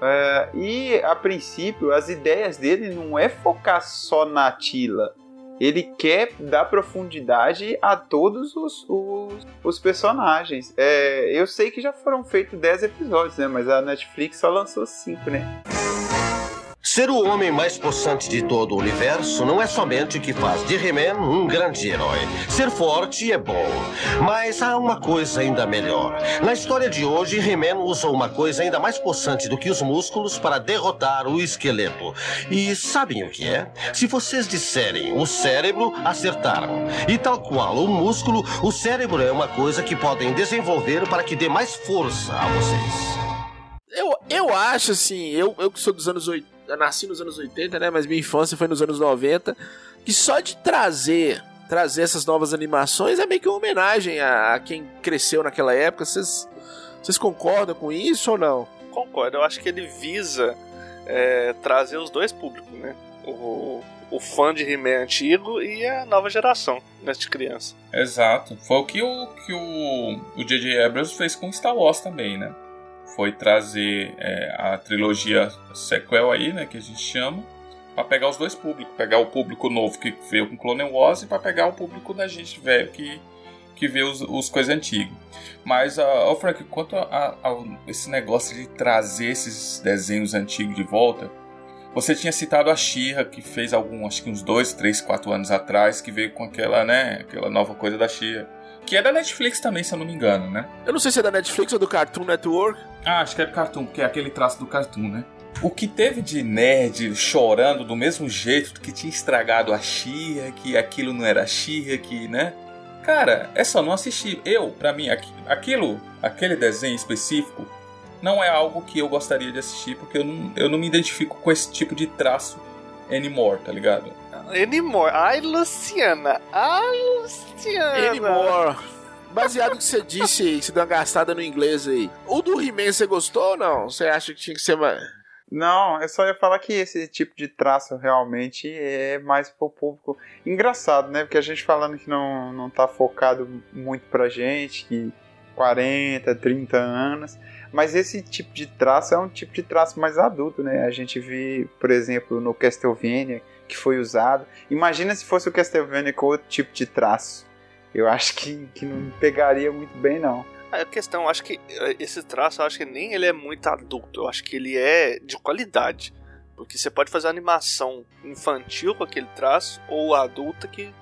É, e a princípio, as ideias dele não é focar só na Tila. Ele quer dar profundidade a todos os, os, os personagens. É, eu sei que já foram feitos 10 episódios, né? Mas a Netflix só lançou 5, né? Ser o homem mais possante de todo o universo não é somente o que faz de He-Man um grande herói. Ser forte é bom, mas há uma coisa ainda melhor. Na história de hoje, He-Man usou uma coisa ainda mais possante do que os músculos para derrotar o esqueleto. E sabem o que é? Se vocês disserem o cérebro, acertaram. E tal qual o músculo, o cérebro é uma coisa que podem desenvolver para que dê mais força a vocês. Eu, eu acho assim, eu, eu que sou dos anos 80, eu nasci nos anos 80, né? Mas minha infância foi nos anos 90. Que só de trazer trazer essas novas animações é meio que uma homenagem a, a quem cresceu naquela época. Vocês vocês concordam com isso ou não? Concordo, eu acho que ele visa é, trazer os dois públicos, né? O, o fã de He-Man antigo e a nova geração né, de criança. Exato. Foi o que o que o o J.J. Abrams fez com Star Wars também, né? Foi trazer é, a trilogia sequel aí, né, que a gente chama, para pegar os dois públicos, pegar o público novo que veio com Clone Wars e para pegar o público da gente velho que que vê os, os coisas antigas. Mas, ó, Frank, quanto a, a- a esse negócio de trazer esses desenhos antigos de volta, você tinha citado a Shira que fez algum, acho que uns dois, três, quatro anos atrás, que veio com aquela, né, aquela nova coisa da Shira Que é da Netflix também, se eu não me engano, né? Eu não sei se é da Netflix ou do Cartoon Network. Ah, acho que é Cartoon, porque é aquele traço do Cartoon, né? o que teve de nerd chorando do mesmo jeito que tinha estragado a Xia, que aquilo não era Xia, que, né? Cara, é só não assistir. Eu, pra mim, aqu- aquilo, aquele desenho específico, não é algo que eu gostaria de assistir, porque eu não, eu não me identifico com esse tipo de traço anymore, tá ligado? Anymore. Ai, Luciana. Ai, Luciana. Anymore. Baseado no que você disse aí, que você deu uma gastada no inglês aí. O do He-Man você gostou ou não? Você acha que tinha que ser mais. Não, eu só ia falar que esse tipo de traço realmente é mais pro público. Engraçado, né? Porque a gente falando que não, não tá focado muito pra gente, que 40, 30 anos. Mas esse tipo de traço é um tipo de traço mais adulto, né? A gente vê, por exemplo, no Castlevania, que foi usado. Imagina se fosse o Castlevania com outro tipo de traço. Eu acho que, que não pegaria muito bem, não. A questão, acho que eh, esse traço, acho que nem ele é muito adulto. Eu acho que ele é de qualidade. Porque você pode fazer animação infantil com aquele traço, ou adulta que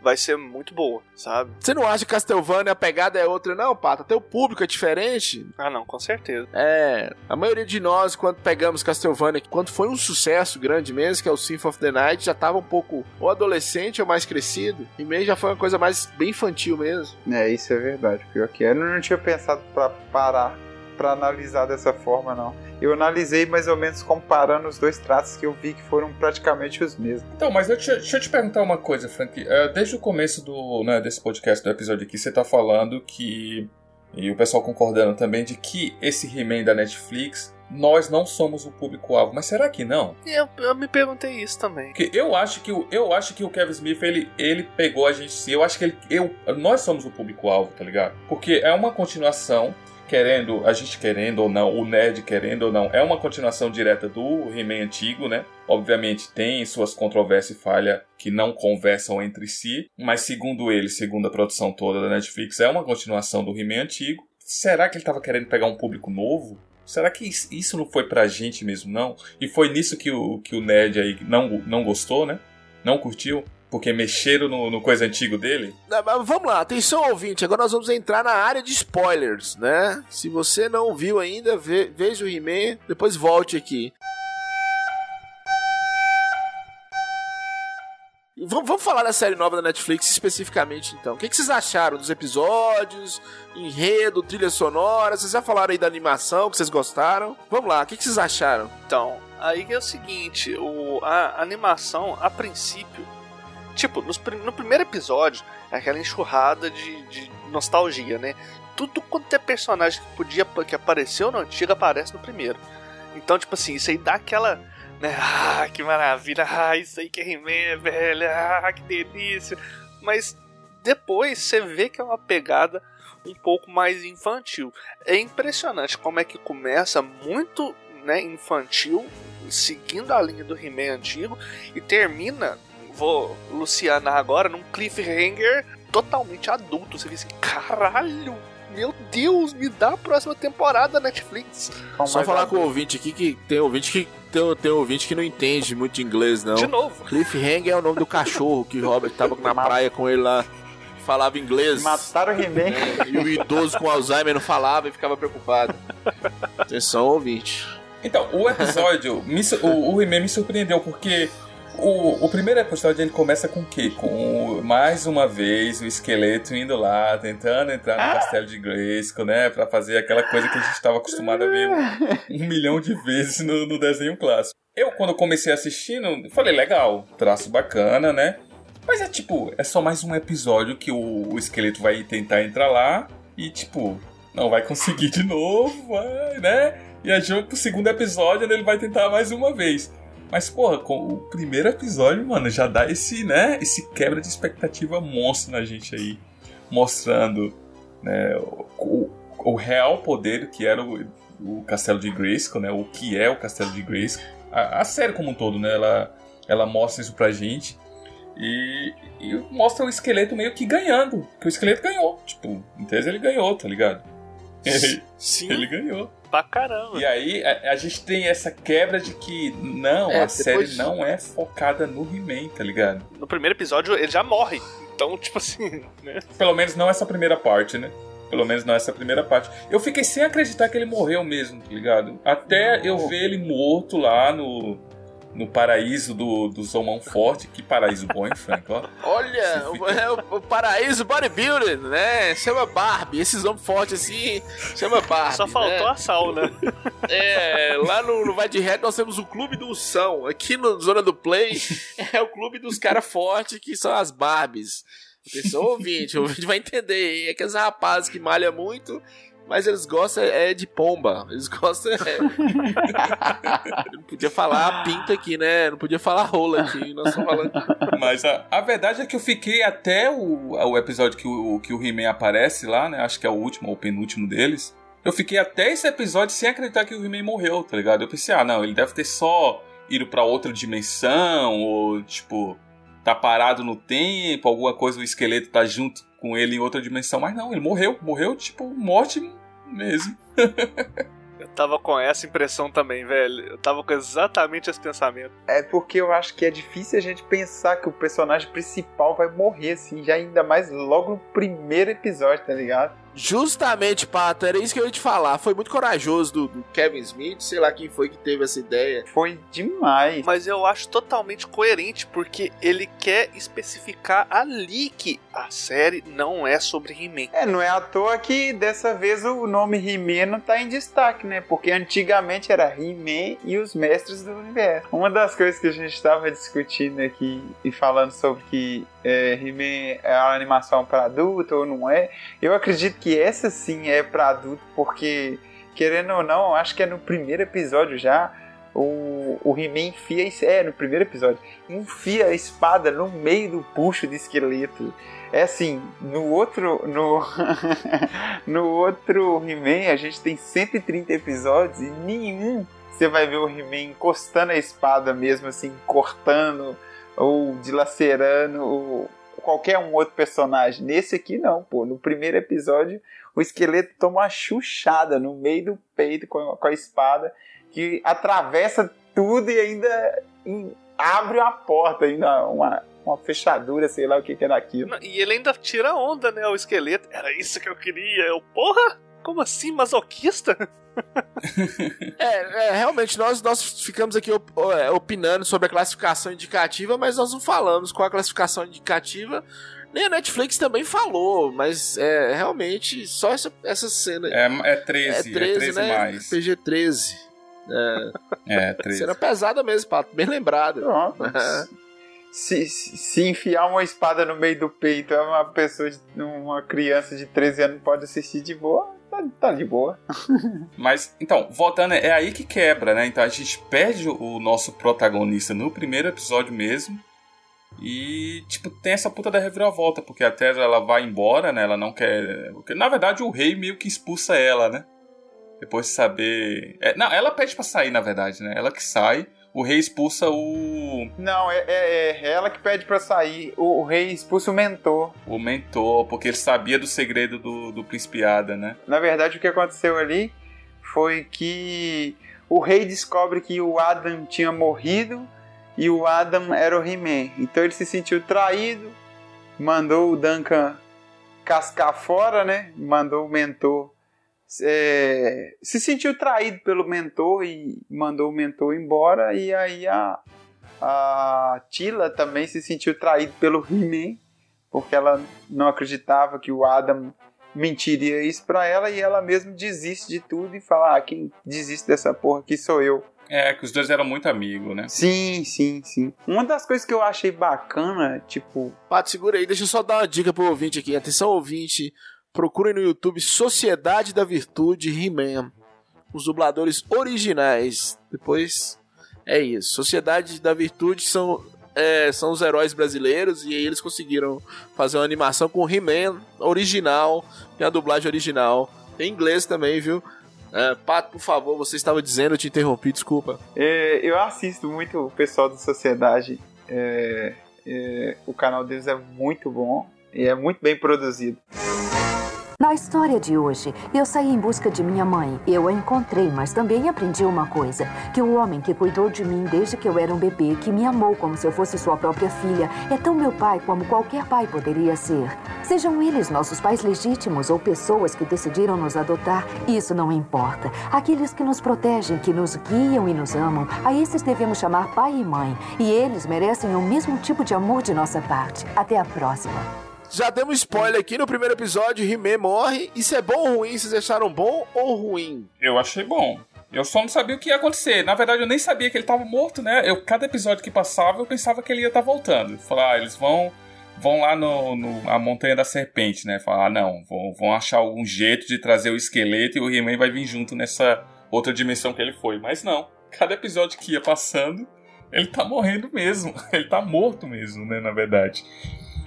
vai ser muito boa, sabe? Você não acha que Castlevania a pegada é outra, não, Pato? Até o público é diferente. Ah, não, com certeza. É, a maioria de nós, quando pegamos Castlevania, quando foi um sucesso grande mesmo, que é o Symphony of the Night, já tava um pouco ou adolescente ou mais crescido. E meio já foi uma coisa mais bem infantil mesmo. É, isso é verdade. Pior que é. Eu não tinha pensado pra parar pra analisar dessa forma, não. Eu analisei mais ou menos comparando os dois traços que eu vi que foram praticamente os mesmos. Então, mas eu te- deixa eu te perguntar uma coisa, Frank. É, desde o começo do, né, desse podcast, do episódio aqui, você tá falando que. E o pessoal concordando também de que esse He-Man da Netflix, nós não somos o público-alvo. Mas será que não? Eu, eu me perguntei isso também. Porque eu acho que o, eu acho que o Kevin Smith ele, ele pegou a gente sim. Eu acho que ele, eu, nós somos o público-alvo, tá ligado? Porque é uma continuação, querendo, a gente querendo ou não, o nerd querendo ou não, é uma continuação direta do He-Man antigo, né? Obviamente tem suas controvérsias e falha que não conversam entre si, mas segundo ele, segundo a produção toda da Netflix, é uma continuação do He-Man antigo. Será que ele tava querendo pegar um público novo? Será que is- isso não foi pra gente mesmo, não? E foi nisso que o, que o nerd aí não, não gostou, né? Não curtiu? Porque mexeram no, no coisa antigo dele? Não, mas Vamos lá, atenção ouvinte, agora nós vamos entrar na área de spoilers, né? Se você não viu ainda, ve- veja o He-Man, depois volte aqui. Vamos, falar da série nova da Netflix especificamente, então. O que, que vocês acharam dos episódios, enredo, trilha sonora? Vocês já falaram aí da animação que vocês gostaram? Vamos lá, o que, que vocês acharam? Então, aí é o seguinte, o, a animação, a princípio, tipo, no primeiro episódio, é aquela enxurrada de, de nostalgia, né? Tudo quanto é personagem que podia que apareceu no antigo aparece no primeiro. Então, tipo assim, isso aí dá aquela. Né? Ah, que maravilha! Ah, isso aí que é He-Man, velho! Ah, que delícia! Mas depois você vê que é uma pegada um pouco mais infantil. É impressionante como é que começa muito né, infantil, seguindo a linha do He-Man antigo, e termina, vou lucianar agora, num cliffhanger totalmente adulto. Você vê assim, caralho, meu Deus, me dá a próxima temporada Netflix. Só falar com o ouvinte aqui que tem ouvinte que tem, tem ouvinte que não entende muito de inglês, não. De novo. Cliffhanger é o nome do cachorro que Robert tava na praia com ele lá, falava inglês. Mataram o He-Man. E o idoso com Alzheimer não falava e ficava preocupado. Atenção, ouvinte. Então, o episódio, me o, o He-Man me surpreendeu, porque o, o primeiro episódio ele começa com o quê? Com mais uma vez o esqueleto indo lá, tentando entrar no castelo de Grayskull, né? Pra fazer aquela coisa que a gente estava acostumado a ver um, um milhão de vezes no, no desenho clássico. Eu, quando comecei assistindo, falei, legal, traço bacana, né? Mas é tipo, é só mais um episódio que o, o esqueleto vai tentar entrar lá e, tipo, não vai conseguir de novo, vai, né? E a gente vai pro segundo episódio, né, ele vai tentar mais uma vez. Mas, porra, com o primeiro episódio, mano, já dá esse, né, esse quebra de expectativa monstro na gente aí. Mostrando, né, o, o- real poder que era o, o Castelo de Grayskull, né, o que é o Castelo de Grayskull. A, a série como um todo, né, ela, ela mostra isso pra gente. E, e mostra o esqueleto meio que ganhando. Que o esqueleto ganhou. Tipo, em tese ele ganhou, tá ligado? Sim, ele ganhou. pra caramba. E aí a, a gente tem essa quebra de que não, É, a série não é focada no He-Man, tá ligado? No primeiro episódio ele já morre. Então, tipo assim, né? Pelo menos não essa primeira parte, né? Pelo menos nessa primeira parte. Eu fiquei sem acreditar que ele morreu mesmo, tá ligado? Até eu ver ele morto lá no, no paraíso do, do Zomão Forte. Que paraíso bom, hein, Frank? Ó. Olha, o, é o, o paraíso bodybuilding, né? Chama Barbie. Esses homens fortes assim, chama Barbie. Só faltou né? a sauna. É, lá no, no Vai de Reto nós temos o Clube do São. Aqui no Zona do Play é o clube dos caras fortes que são as Barbies. Pessoa ouvinte, o ouvinte vai entender. hein? É aqueles rapazes que malham muito, mas eles gostam é de pomba. Eles gostam. É... Não podia falar pinta aqui, né? Não podia falar rola aqui. Nós estamos falando. Mas a, a verdade é que eu fiquei até o, o episódio que o, que o He-Man aparece lá, né? Acho que é o último ou penúltimo deles. Eu fiquei até esse episódio sem acreditar que o He-Man morreu, tá ligado? Eu pensei, ah, não, ele deve ter só ido pra outra dimensão, ou tipo, tá parado no tempo, alguma coisa, o esqueleto tá junto com ele em outra dimensão. Mas não, ele morreu, morreu, tipo, morte mesmo. Eu tava com essa impressão também, velho. Eu tava com exatamente esse pensamento. É porque eu acho que é difícil a gente pensar que o personagem principal vai morrer, assim, já ainda mais logo no primeiro episódio, tá ligado? Justamente, Pato, era isso que eu ia te falar. Foi muito corajoso do, do Kevin Smith, sei lá quem foi que teve essa ideia. Foi demais. Mas eu acho totalmente coerente, porque ele quer especificar ali que a série não é sobre He-Man. É, não é à toa que dessa vez o nome He-Man não tá em destaque, né? Porque antigamente era He-Man e os Mestres do Universo. Uma das coisas que a gente estava discutindo aqui e falando sobre que é, He-Man é uma animação para adulto ou não é, eu acredito que essa sim é para adulto, porque querendo ou não, acho que é no primeiro episódio já. O, o He-Man enfia. É, no primeiro episódio. Enfia a espada no meio do puxo de esqueleto. É assim, no outro. No, no outro He-Man a gente tem 130 episódios e nenhum você vai ver o He-Man encostando a espada mesmo, assim, cortando ou dilacerando ou qualquer um outro personagem. Nesse aqui não, pô. No primeiro episódio, o esqueleto toma uma chuchada no meio do peito com a, com a espada que atravessa tudo e ainda em- abre uma porta, ainda uma, uma fechadura, sei lá o que, que era aquilo. E ele ainda tira onda, né? O esqueleto. Era isso que eu queria. Eu, porra! Como assim, masoquista? É, é, realmente, nós, nós ficamos aqui op- é, opinando sobre a classificação indicativa, mas nós não falamos qual a classificação indicativa. Nem a Netflix também falou, mas é realmente só essa, essa cena. É, é 13, é 13, né? mais. PG-13. É, É, 13. cena pesada mesmo, Pato, bem lembrado. Pronto. Se, se, enfiar uma espada no meio do peito, é uma pessoa, uma criança de 13 anos pode assistir de boa, tá, tá de boa. Mas, então, voltando, é aí que quebra, né? Então a gente perde o nosso protagonista no primeiro episódio mesmo. E, tipo, tem essa puta da reviravolta, porque a Terra ela vai embora, né? Ela não quer. Porque, na verdade, o rei meio que expulsa ela, né? Depois de saber. É, não, ela pede pra sair, na verdade, né? Ela que sai. O rei expulsa o, Não, é, é- é ela que pede pra sair. O, o rei expulsa o mentor. o mentor, porque ele sabia do segredo do, do príncipe Ada, né? Na verdade, o que aconteceu ali foi que o rei descobre que o Adam tinha morrido e o Adam era o He-Man. Então ele se sentiu traído, mandou o Duncan cascar fora, né? Mandou o mentor. É, se sentiu traído pelo mentor e mandou o mentor embora. E aí a, a Tila também se sentiu traído pelo He-Man, porque ela não acreditava que o Adam mentiria isso pra ela e ela mesmo desiste de tudo e fala: ah, quem desiste dessa porra aqui sou eu. É, que os dois eram muito amigos, né? Sim, sim, sim. Uma das coisas que eu achei bacana, tipo, Pato, segura aí, deixa eu só dar uma dica pro ouvinte aqui. Atenção, ouvinte. Procurem no YouTube Sociedade da Virtude He-Man. Os dubladores originais. Depois é isso. Sociedade da Virtude são, é, são os heróis brasileiros e eles conseguiram fazer uma animação com He-Man original, tem a dublagem original. Tem inglês também, viu? É, Pato, por favor, você estava dizendo, eu te interrompi, desculpa. é, eu assisto muito o pessoal da Sociedade. é, é, o canal deles é muito bom e é muito bem produzido. Na história de hoje, eu saí em busca de minha mãe. Eu a encontrei, mas também aprendi uma coisa: que o homem que cuidou de mim desde que eu era um bebê, que me amou como se eu fosse sua própria filha, é tão meu pai como qualquer pai poderia ser. Sejam eles nossos pais legítimos ou pessoas que decidiram nos adotar, isso não importa. Aqueles que nos protegem, que nos guiam e nos amam, a esses devemos chamar pai e mãe. E eles merecem o mesmo tipo de amor de nossa parte. Até a próxima. Já demos spoiler aqui no primeiro episódio, He-Man morre. Isso é bom ou ruim? Vocês acharam bom ou ruim? Eu achei bom. Eu só não sabia o que ia acontecer. Na verdade, eu nem sabia que ele tava morto, né? Eu, cada episódio que passava, eu pensava que ele ia estar tá voltando. Falar, ah, eles vão vão lá no, no a Montanha da Serpente, né? Falar, ah, não, vão, vão achar algum jeito de trazer o esqueleto e o He-Man vai vir junto nessa outra dimensão que ele foi. Mas não. Cada episódio que ia passando, ele tá morrendo mesmo. Ele tá morto mesmo, né? Na verdade.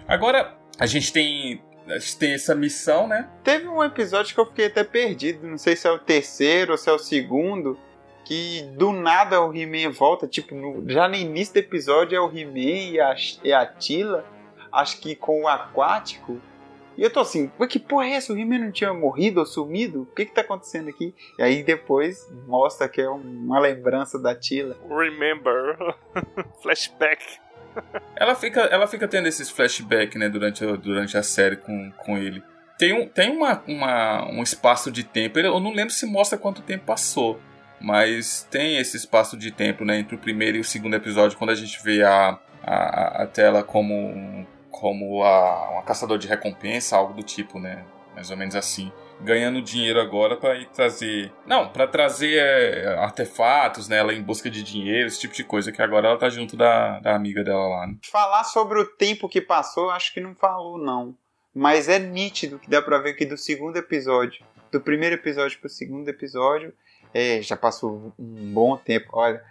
Agora, a gente tem a gente tem essa missão, né? Teve um episódio que eu fiquei até perdido, não sei se é o terceiro ou se é o segundo, que do nada o He-Man volta, tipo, no, já no início do episódio é o He-Man e a, e a Tila, acho que com o aquático. E eu tô assim, que porra é essa? O He-Man não tinha morrido ou sumido? O que que tá acontecendo aqui? E aí depois mostra que é uma lembrança da Tila. Remember. Flashback ela, fica, ela fica tendo esses flashbacks, né, durante, durante a série com, com ele. Tem, um, tem uma, uma, um espaço de tempo, eu não lembro se mostra quanto tempo passou, mas tem esse espaço de tempo, né, entre o primeiro e o segundo episódio, quando a gente vê a, a, a tela como, como a, uma caçador de recompensa, algo do tipo, né, mais ou menos assim ganhando dinheiro agora para ir trazer. Não, para trazer é, artefatos, né? Ela em busca de dinheiro, esse tipo de coisa, que agora ela tá junto da, da amiga dela lá. Né? Falar sobre o tempo que passou, acho que não falou, não. Mas é nítido que dá pra ver que do segundo episódio, do primeiro episódio pro segundo episódio, é, já passou um bom tempo. Olha,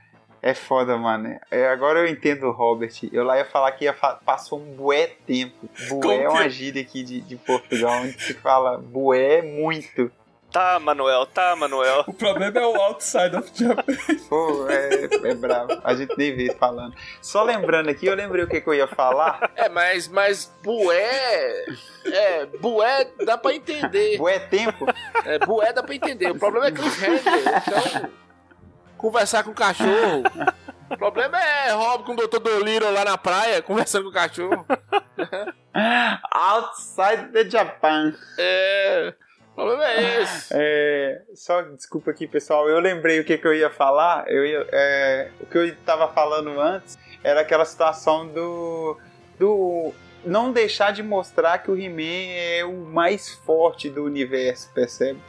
é foda, mano. É, agora eu entendo o Robert. Eu lá ia falar que ia fa passou um bué tempo. Bué é uma gíria aqui de, de Portugal, onde se fala bué muito. Tá, Manuel, tá, Manuel. O problema é o outside of Japan. Pô, é, é bravo. A gente nem vê falando. Só lembrando aqui, eu lembrei o que, que eu ia falar. É, mas, mas bué. É, bué dá pra entender. Bué tempo? É, bué dá pra entender. O problema é cliffhanger. Então conversar com o cachorro. O problema é Rob com o Dr. Doliro lá na praia, conversando com o cachorro. Outside the Japan. É. O problema é esse. É, só desculpa aqui, pessoal. Eu lembrei o que, que eu ia falar. Eu ia, é, o que eu estava falando antes era aquela situação do. do não deixar de mostrar que o He-Man é o mais forte do universo, percebe?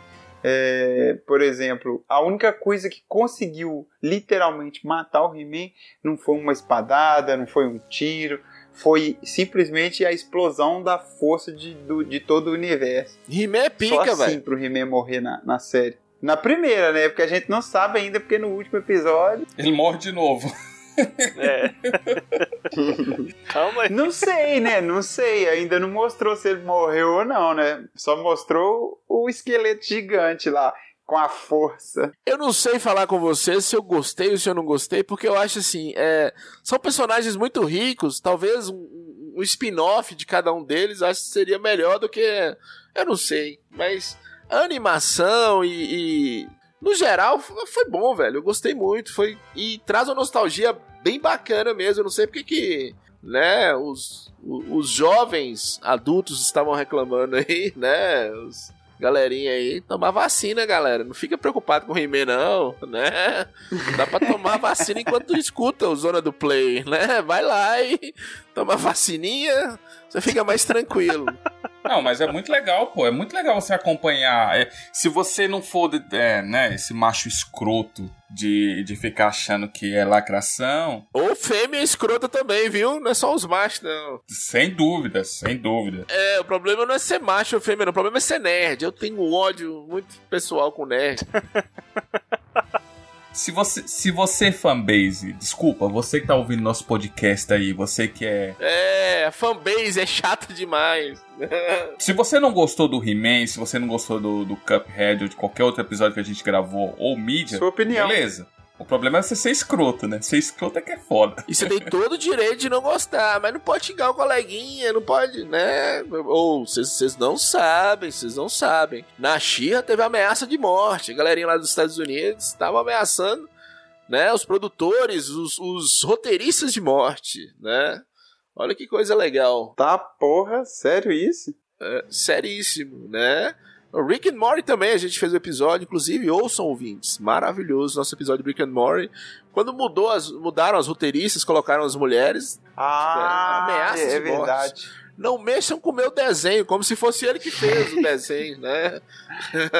É, por exemplo, a única coisa que conseguiu literalmente matar o He-Man não foi uma espadada, não foi um tiro, foi simplesmente a explosão da força de, do, de todo o universo. He-Man é pica, velho. Só assim véio. pro He-Man morrer na, na série. Na primeira, né? Porque a gente não sabe ainda, porque no último episódio. Ele morre de novo. É. Calma aí. Não sei, né? Não sei. Ainda não mostrou se ele morreu ou não, né? Só mostrou o esqueleto gigante lá. Com a força. Eu não sei falar com você se eu gostei ou se eu não gostei, porque eu acho assim: é, são personagens muito ricos. Talvez um, um spin-off de cada um deles acho que seria melhor do que. Eu não sei. Mas a animação e, e no geral, foi bom, velho. Eu gostei muito. Foi e traz uma nostalgia bem bacana mesmo. Eu não sei porque que, né, os, os jovens adultos estavam reclamando aí, né? Os galerinha aí, tomar vacina, galera. Não fica preocupado com o He-Man, não, né? Dá pra tomar vacina enquanto escuta o Zona do Play, né? Vai lá e toma vacininha, você fica mais tranquilo. Não, mas é muito legal, pô. É muito legal você acompanhar. É, se você não for, é, né, esse macho escroto de, de ficar achando que é lacração. Ou fêmea escrota também, viu? Não é só os machos, não. Sem dúvida, sem dúvida. É, o problema não é ser macho ou fêmea, não. O problema é ser nerd. Eu tenho um ódio muito pessoal com nerd. Se você, se você é fanbase, desculpa, você que tá ouvindo nosso podcast aí, você que é. É, fanbase é chato demais. se você não gostou do He-Man, se você não gostou do, do Cuphead ou de qualquer outro episódio que a gente gravou, ou mídia, Sua opinião. beleza. O problema é você ser escroto, né? Ser escroto é que é foda. E você tem todo o direito de não gostar, mas não pode xingar o coleguinha, não pode, né? Ou vocês não sabem, vocês não sabem. Na Xirra teve ameaça de morte. A galerinha lá dos Estados Unidos estava ameaçando, né? Os produtores, os, os roteiristas de morte, né? Olha que coisa legal. Tá, porra, sério isso? É, seríssimo, né? O Rick and Morty também, a gente fez o um episódio, inclusive ouçam ouvintes. Maravilhoso nosso episódio de Rick and Morty. Quando mudou as, mudaram as roteiristas, colocaram as mulheres. Ah, é, ameaças é morte. verdade. Não mexam com o meu desenho, como se fosse ele que fez o desenho, né?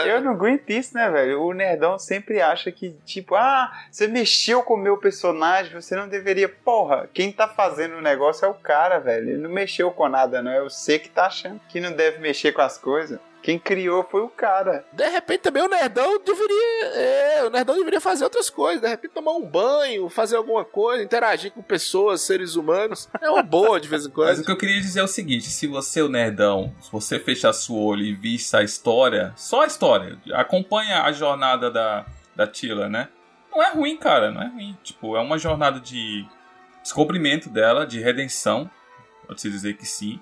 Eu não aguento isso, né, velho? O nerdão sempre acha que, tipo, ah, você mexeu com o meu personagem, você não deveria. Porra, quem tá fazendo o negócio é o cara, velho. Ele não mexeu com nada, não. É você que tá achando que não deve mexer com as coisas. Quem criou foi o cara. De repente também o Nerdão deveria. É, o Nerdão deveria fazer outras coisas. De repente tomar um banho, fazer alguma coisa, interagir com pessoas, seres humanos. É uma boa de vez em quando. Mas o que eu queria dizer é o seguinte: se você, o Nerdão, se você fechar seu olho e visse a história, só a história, acompanha a jornada da, da Tila, né? Não é ruim, cara, não é ruim. Tipo, é uma jornada de descobrimento dela, de redenção. Pode-se dizer que sim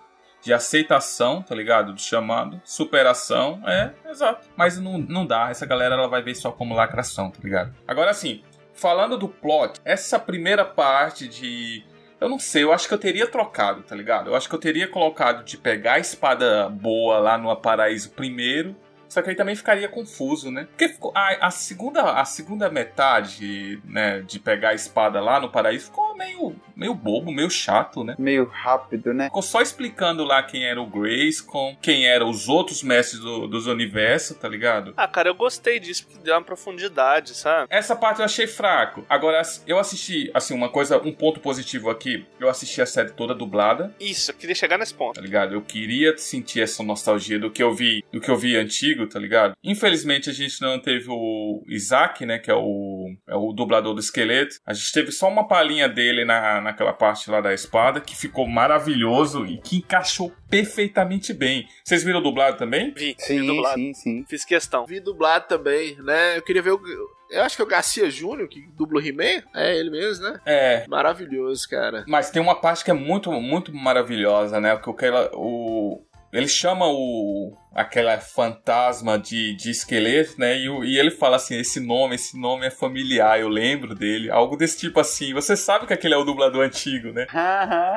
de aceitação, tá ligado? Do chamado, superação, é, exato. Mas não, não dá, essa galera ela vai ver só como lacração, tá ligado? Agora assim, falando do plot, essa primeira parte de eu não sei, eu acho que eu teria trocado, tá ligado? Eu acho que eu teria colocado de pegar a espada boa lá no Paraíso primeiro só que aí também ficaria confuso, né? Porque a, a, segunda, a segunda metade, né, de pegar a espada lá no paraíso ficou meio, meio bobo, meio chato, né? Meio rápido, né? Ficou só explicando lá quem era o Grace, com quem eram os outros mestres do, dos universos, tá ligado? Ah, cara, eu gostei disso, porque deu uma profundidade, sabe? Essa parte eu achei fraco. Agora, eu assisti, assim, uma coisa, um ponto positivo aqui, eu assisti a série toda dublada. Isso, eu queria chegar nesse ponto. Tá ligado? Eu queria sentir essa nostalgia do que eu vi, do que eu vi antigo, tá ligado? Infelizmente a gente não teve o Isaac, né, que é o, é o dublador do esqueleto. A gente teve só uma palhinha dele na, naquela parte lá da espada, que ficou maravilhoso e que encaixou perfeitamente bem. Vocês viram dublado também? Vi, sim, vi dublado. sim, sim. Fiz questão. Vi dublado também, né? Eu queria ver o. Eu acho que é o Garcia Júnior, que dubla o He-Man. É ele mesmo, né? É. Maravilhoso, cara. Mas tem uma parte que é muito, muito maravilhosa, né? Que o, o, ele chama o aquela fantasma de, de esqueleto, né? E, e, ele fala assim: esse nome, esse nome é familiar, eu lembro dele. Algo desse tipo assim. Você sabe que aquele é o dublador antigo, né?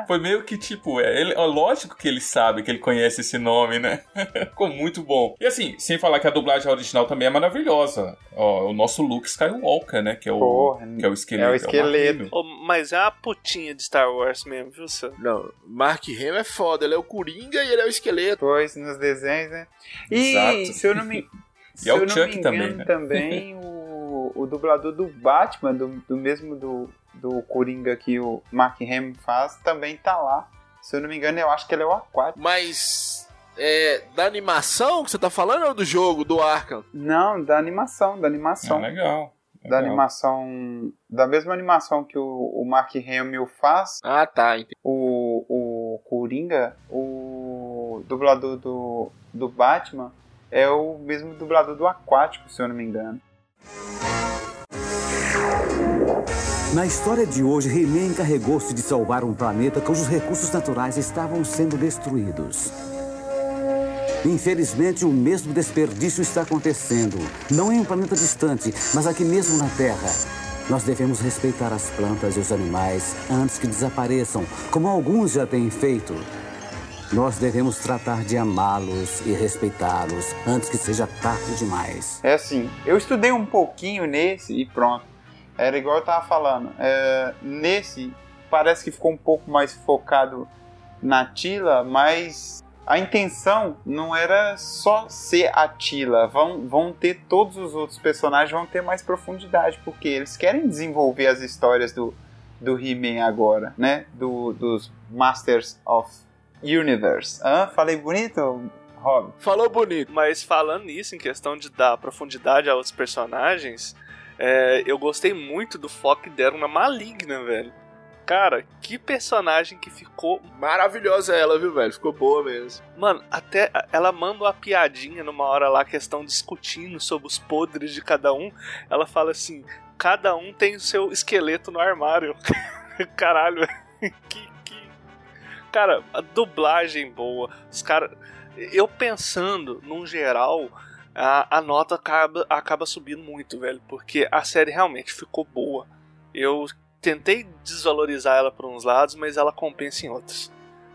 Foi meio que tipo, é, ele, é lógico que ele sabe, que ele conhece esse nome, né? Ficou muito bom. E assim, sem falar que a dublagem original também é maravilhosa. Ó, o nosso Luke Skywalker, né? Que é o, Porra, que é o esqueleto. É o esqueleto. Oh, mas é uma putinha de Star Wars mesmo, viu, Sam? Não, Mark Hamill é foda. Ele é o Coringa e ele é o esqueleto. Pois, nos desenhos, né? E Exato. se eu não me, e é o se eu não Chuck me engano, também, né? também o, o dublador do Batman, do, do mesmo do, do Coringa que o Mark Hamill faz, também tá lá. Se eu não me engano, eu acho que ele é o Aquático. Mas é, da animação que você tá falando ou do jogo, do Arkham? Não, da animação, da Ah, animação. legal. da legal. animação. Da mesma animação que o, o Mark Hamill faz, Ah, tá. Entendi. o, o Coringa, o dublador do, do Batman é o mesmo dublador do Aquático, se eu não me engano. Na história de hoje, He-Man encarregou-se de salvar um planeta cujos recursos naturais estavam sendo destruídos. Infelizmente, o mesmo desperdício está acontecendo. Não em um planeta distante, mas aqui mesmo na Terra. Nós devemos respeitar as plantas e os animais antes que desapareçam, como alguns já têm feito. Nós devemos tratar de amá-los e respeitá-los antes que seja tarde demais. É assim, eu estudei um pouquinho nesse e pronto. Era igual eu tava falando. é, nesse, parece que ficou um pouco mais focado na Tila, mas a intenção não era só ser a Tila. Vão, vão ter todos os outros personagens, vão ter mais profundidade, porque eles querem desenvolver as histórias do, do He-Man agora, né? Do, dos Masters of Universe. Hã? Falei bonito, Rob? Falou bonito. Mas falando nisso, em questão de dar profundidade aos personagens, é, eu gostei muito do foco que deram na Maligna, velho. Cara, que personagem que ficou. Maravilhosa ela, viu, velho? Ficou boa mesmo. Mano, até ela manda uma piadinha numa hora lá, questão discutindo sobre os podres de cada um. Ela fala assim: cada um tem o seu esqueleto no armário. Caralho, que, que. Cara, a dublagem boa. Os caras. Eu pensando, num geral, a, a nota acaba, acaba subindo muito, velho. Porque a série realmente ficou boa. Eu tentei desvalorizar ela por uns lados, mas ela compensa em outros.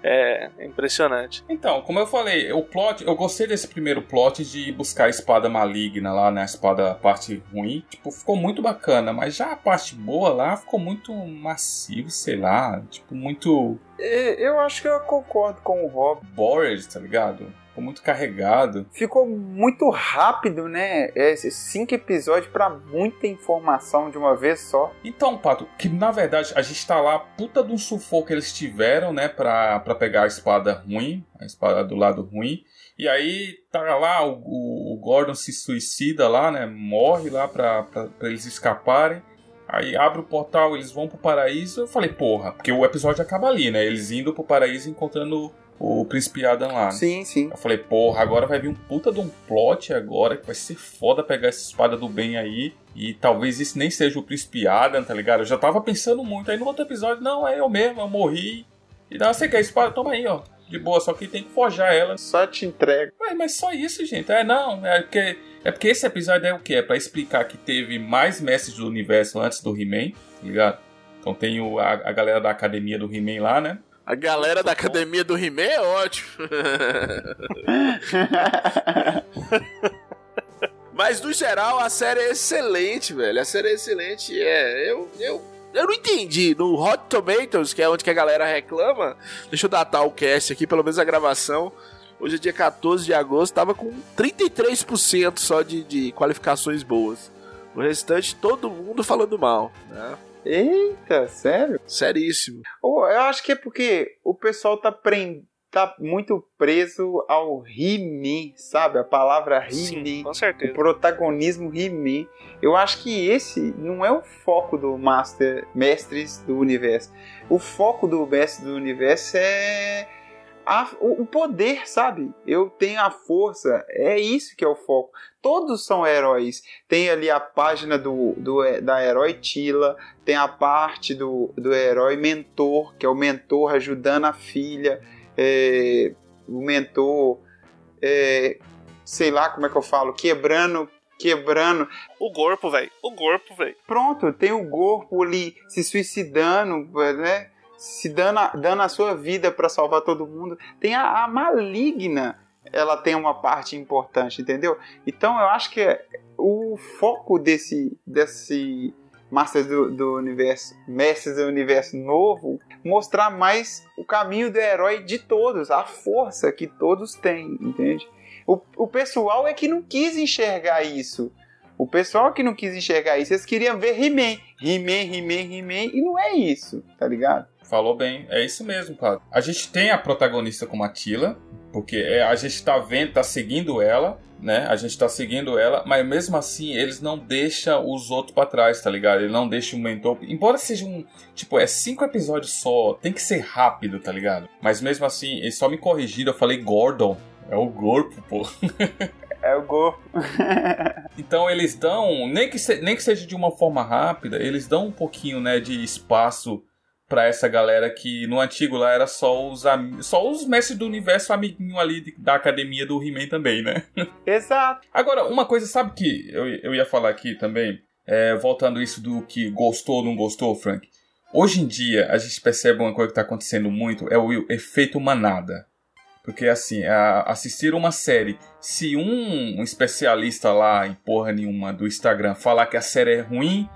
É impressionante. Então, como eu falei, o plot, eu gostei desse primeiro plot de buscar a espada maligna lá, né? A espada, a parte ruim. Tipo, ficou muito bacana, mas já a parte boa lá ficou muito massivo, sei lá. Tipo, muito. Eu acho que eu concordo com o Rob. Bored, tá ligado? Ficou muito carregado. Ficou muito rápido, né? Esses cinco episódios para muita informação de uma vez só. Então, Pato, que na verdade a gente tá lá, puta de um sufoco que eles tiveram, né? Pra, pra pegar a espada ruim, a espada do lado ruim. E aí tá lá, o, o Gordon se suicida lá, né? Morre lá pra, pra, pra eles escaparem. Aí abre o portal, eles vão pro paraíso. Eu falei, porra, porque o episódio acaba ali, né? Eles indo pro paraíso encontrando o Príncipe Adam lá. Sim, sim. Eu falei, porra, agora vai vir um puta de um plot agora que vai ser foda pegar essa espada do bem aí. E talvez isso nem seja o Príncipe Adam, tá ligado? Eu já tava pensando muito. Aí no outro episódio, não, é eu mesmo, eu morri. E não, você quer a espada? Toma aí, ó. De boa, só que tem que forjar ela. Só te entrega. Ué, mas só isso, gente. É, não, é porque, é porque esse episódio é o quê? É pra explicar que teve mais mestres do universo antes do He-Man, tá ligado? Então tem o, a, a galera da academia do He-Man lá, né? A galera da academia do He-Man é ótimo. Mas no geral a série é excelente, velho. A série é excelente. É, eu, eu, eu não entendi. No Hot Tomatoes, que é onde que a galera reclama, deixa eu datar o cast aqui, pelo menos a gravação. Hoje é dia 14 de agosto, tava com 33% só de, de qualificações boas. O restante, todo mundo falando mal, né? Eita, sério? Seríssimo. Oh, eu acho que é porque o pessoal tá, tá muito preso ao He-Man, sabe? A palavra certeza. O protagonismo He-Man. Eu acho que esse não é o foco do Master Mestres do Universo. O foco do Mestre do Universo é a, o, o, poder, sabe? Eu tenho a força, é isso que é o foco. Todos são heróis. Tem ali a página do, do da herói Tila, tem a parte do, do herói mentor, que é o mentor ajudando a filha, é, o mentor, é, sei lá como é que eu falo, quebrando quebrando. O corpo, velho. O corpo, velho. Pronto, tem o corpo ali se suicidando, né? se dando a, dando a sua vida para salvar todo mundo. Tem a, a, maligna, ela tem uma parte importante, entendeu? Então eu acho que o foco desse desse Masters do, do Universo, Mestres do Universo novo, mostrar mais o caminho do herói de todos, a força que todos têm, entende? O, o pessoal é que não quis enxergar isso. O pessoal que não quis enxergar isso, eles queriam ver He-Man. He-Man, He-Man, He-Man, e não é isso, tá ligado? Falou bem, é isso mesmo, cara. A gente tem a protagonista como a Tila, porque é, a gente tá vendo, tá seguindo ela, né? A gente tá seguindo ela, mas mesmo assim eles não deixam os outros para trás, tá ligado? Ele não deixa o mentor. Embora seja um. Tipo, é cinco episódios só, tem que ser rápido, tá ligado? Mas mesmo assim, eles só me corrigiram, eu falei Gordon. É o corpo, pô. É o corpo. então eles dão, nem que, se, nem que seja de uma forma rápida, eles dão um pouquinho, né, de espaço para essa galera que no antigo lá era só os só os mestres do universo amiguinho ali de, da academia do He-Man também, né? Exato. Agora, uma coisa, sabe que eu, eu ia falar aqui também, é, voltando isso do que gostou ou não gostou, Frank. Hoje em dia, a gente percebe uma coisa que está acontecendo muito, é o efeito manada. Porque, assim, a, assistir uma série, se um, um especialista lá em porra nenhuma do Instagram falar que a série é ruim,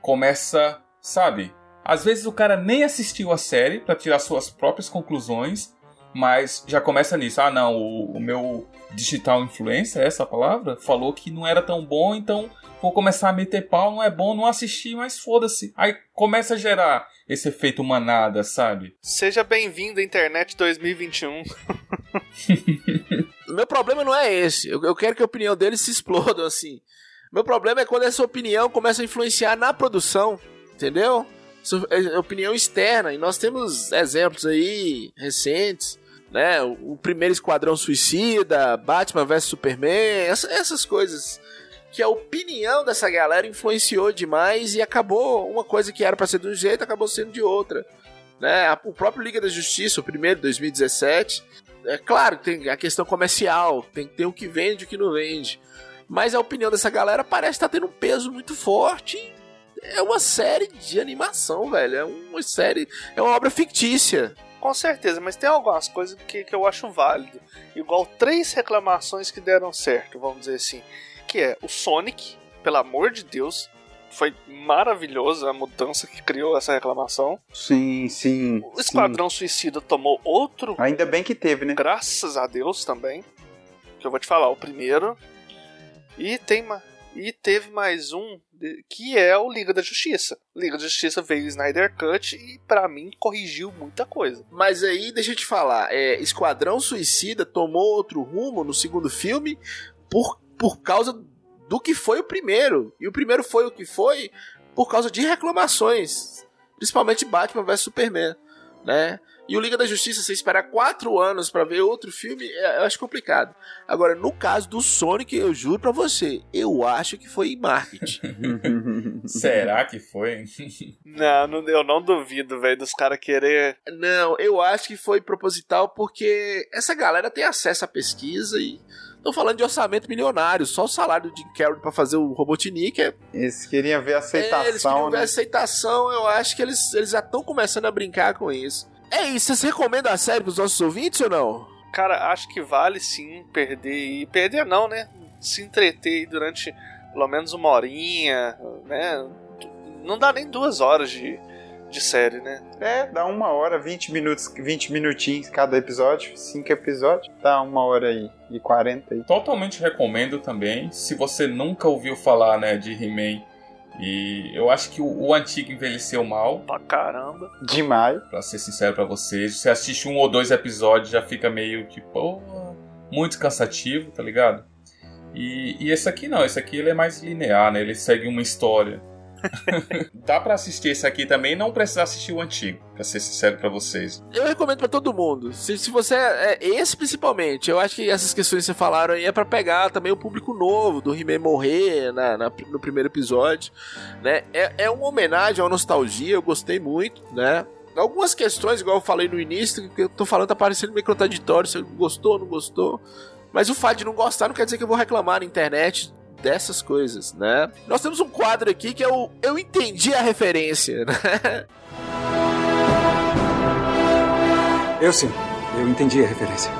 começa, sabe, às vezes o cara nem assistiu a série para tirar suas próprias conclusões, mas já começa nisso. Ah, não, o, o meu digital influencer, é essa palavra, falou que não era tão bom, então vou começar a meter pau, não é bom, não assistir, mas foda-se. Aí começa a gerar esse efeito manada, sabe? Seja bem-vindo à internet 2021. Meu problema não é esse. Eu, eu quero que a opinião dele se exploda assim. Meu problema é quando essa opinião começa a influenciar na produção, entendeu? É opinião externa. E nós temos exemplos aí recentes, né? O primeiro Esquadrão Suicida, Batman vs Superman, essa, essas coisas que a opinião dessa galera influenciou demais e acabou uma coisa que era para ser de um jeito, acabou sendo de outra. Né? O próprio Liga da Justiça, o primeiro, 2017, é claro, tem a questão comercial, tem ter o que vende e o que não vende. Mas a opinião dessa galera parece estar tendo um peso muito forte. É uma série de animação, velho. É uma série. É uma obra fictícia. Com certeza, mas tem algumas coisas que, que eu acho válido. Igual três reclamações que deram certo, vamos dizer assim. Que é o Sonic, pelo amor de Deus, foi maravilhoso a mudança que criou essa reclamação. Sim, sim. O Esquadrão sim. Suicida tomou outro. Ainda bem que teve, né? Graças a Deus também. Que eu vou te falar, o primeiro. E tem uma. E teve mais um que é o Liga da Justiça. Liga da Justiça veio o Snyder Cut e para mim corrigiu muita coisa. Mas aí deixa eu te falar, é, Esquadrão Suicida tomou outro rumo no segundo filme por, por causa do que foi o primeiro. E o primeiro foi o que foi por causa de reclamações. Principalmente Batman vs Superman, né? E o Liga da Justiça, você esperar quatro anos para ver outro filme, é, eu acho complicado. Agora, no caso do Sonic, eu juro para você, eu acho que foi marketing. Será que foi? não, não, eu não duvido, velho, dos caras querer. Não, eu acho que foi proposital porque essa galera tem acesso à pesquisa e Tô falando de orçamento milionário, só o salário de Carol para fazer o Robotnik é. Eles queriam ver aceitação. É, eles queriam né? ver aceitação, eu acho que eles, eles já estão começando a brincar com isso. É isso, você recomenda a série pros nossos ouvintes ou não? Cara, acho que vale sim perder e. Perder não, né? Se entreter durante pelo menos uma horinha, né? Não dá nem duas horas de, de série, né? É, dá uma hora, 20 minutos, 20 minutinhos cada episódio, cinco episódios, dá uma hora aí e 40 aí. Totalmente recomendo também. Se você nunca ouviu falar, né, de He-Man e eu acho que o, o, antigo envelheceu mal. Pra caramba. Demais. Pra ser sincero pra vocês. Você assiste um ou dois episódios já fica meio que, pô, muito cansativo, tá ligado? E, e esse aqui não, esse aqui ele é mais linear, né? Ele segue uma história. Dá para assistir esse aqui também não precisar assistir o antigo, pra ser sincero para vocês. Eu recomendo para todo mundo. Se, se você. É, é, esse principalmente, eu acho que essas questões que você falaram aí é para pegar também o público novo do He-Man morrer na, na, no primeiro episódio. Né? É, é uma homenagem, é uma nostalgia, eu gostei muito, né? Algumas questões, igual eu falei no início, que eu tô falando tá parecendo meio contraditório, se gostou ou não gostou. Mas o fato de não gostar não quer dizer que eu vou reclamar na internet dessas coisas, né? Nós temos um quadro aqui que é o Eu Entendi a Referência, né? Eu sim, eu entendi a referência.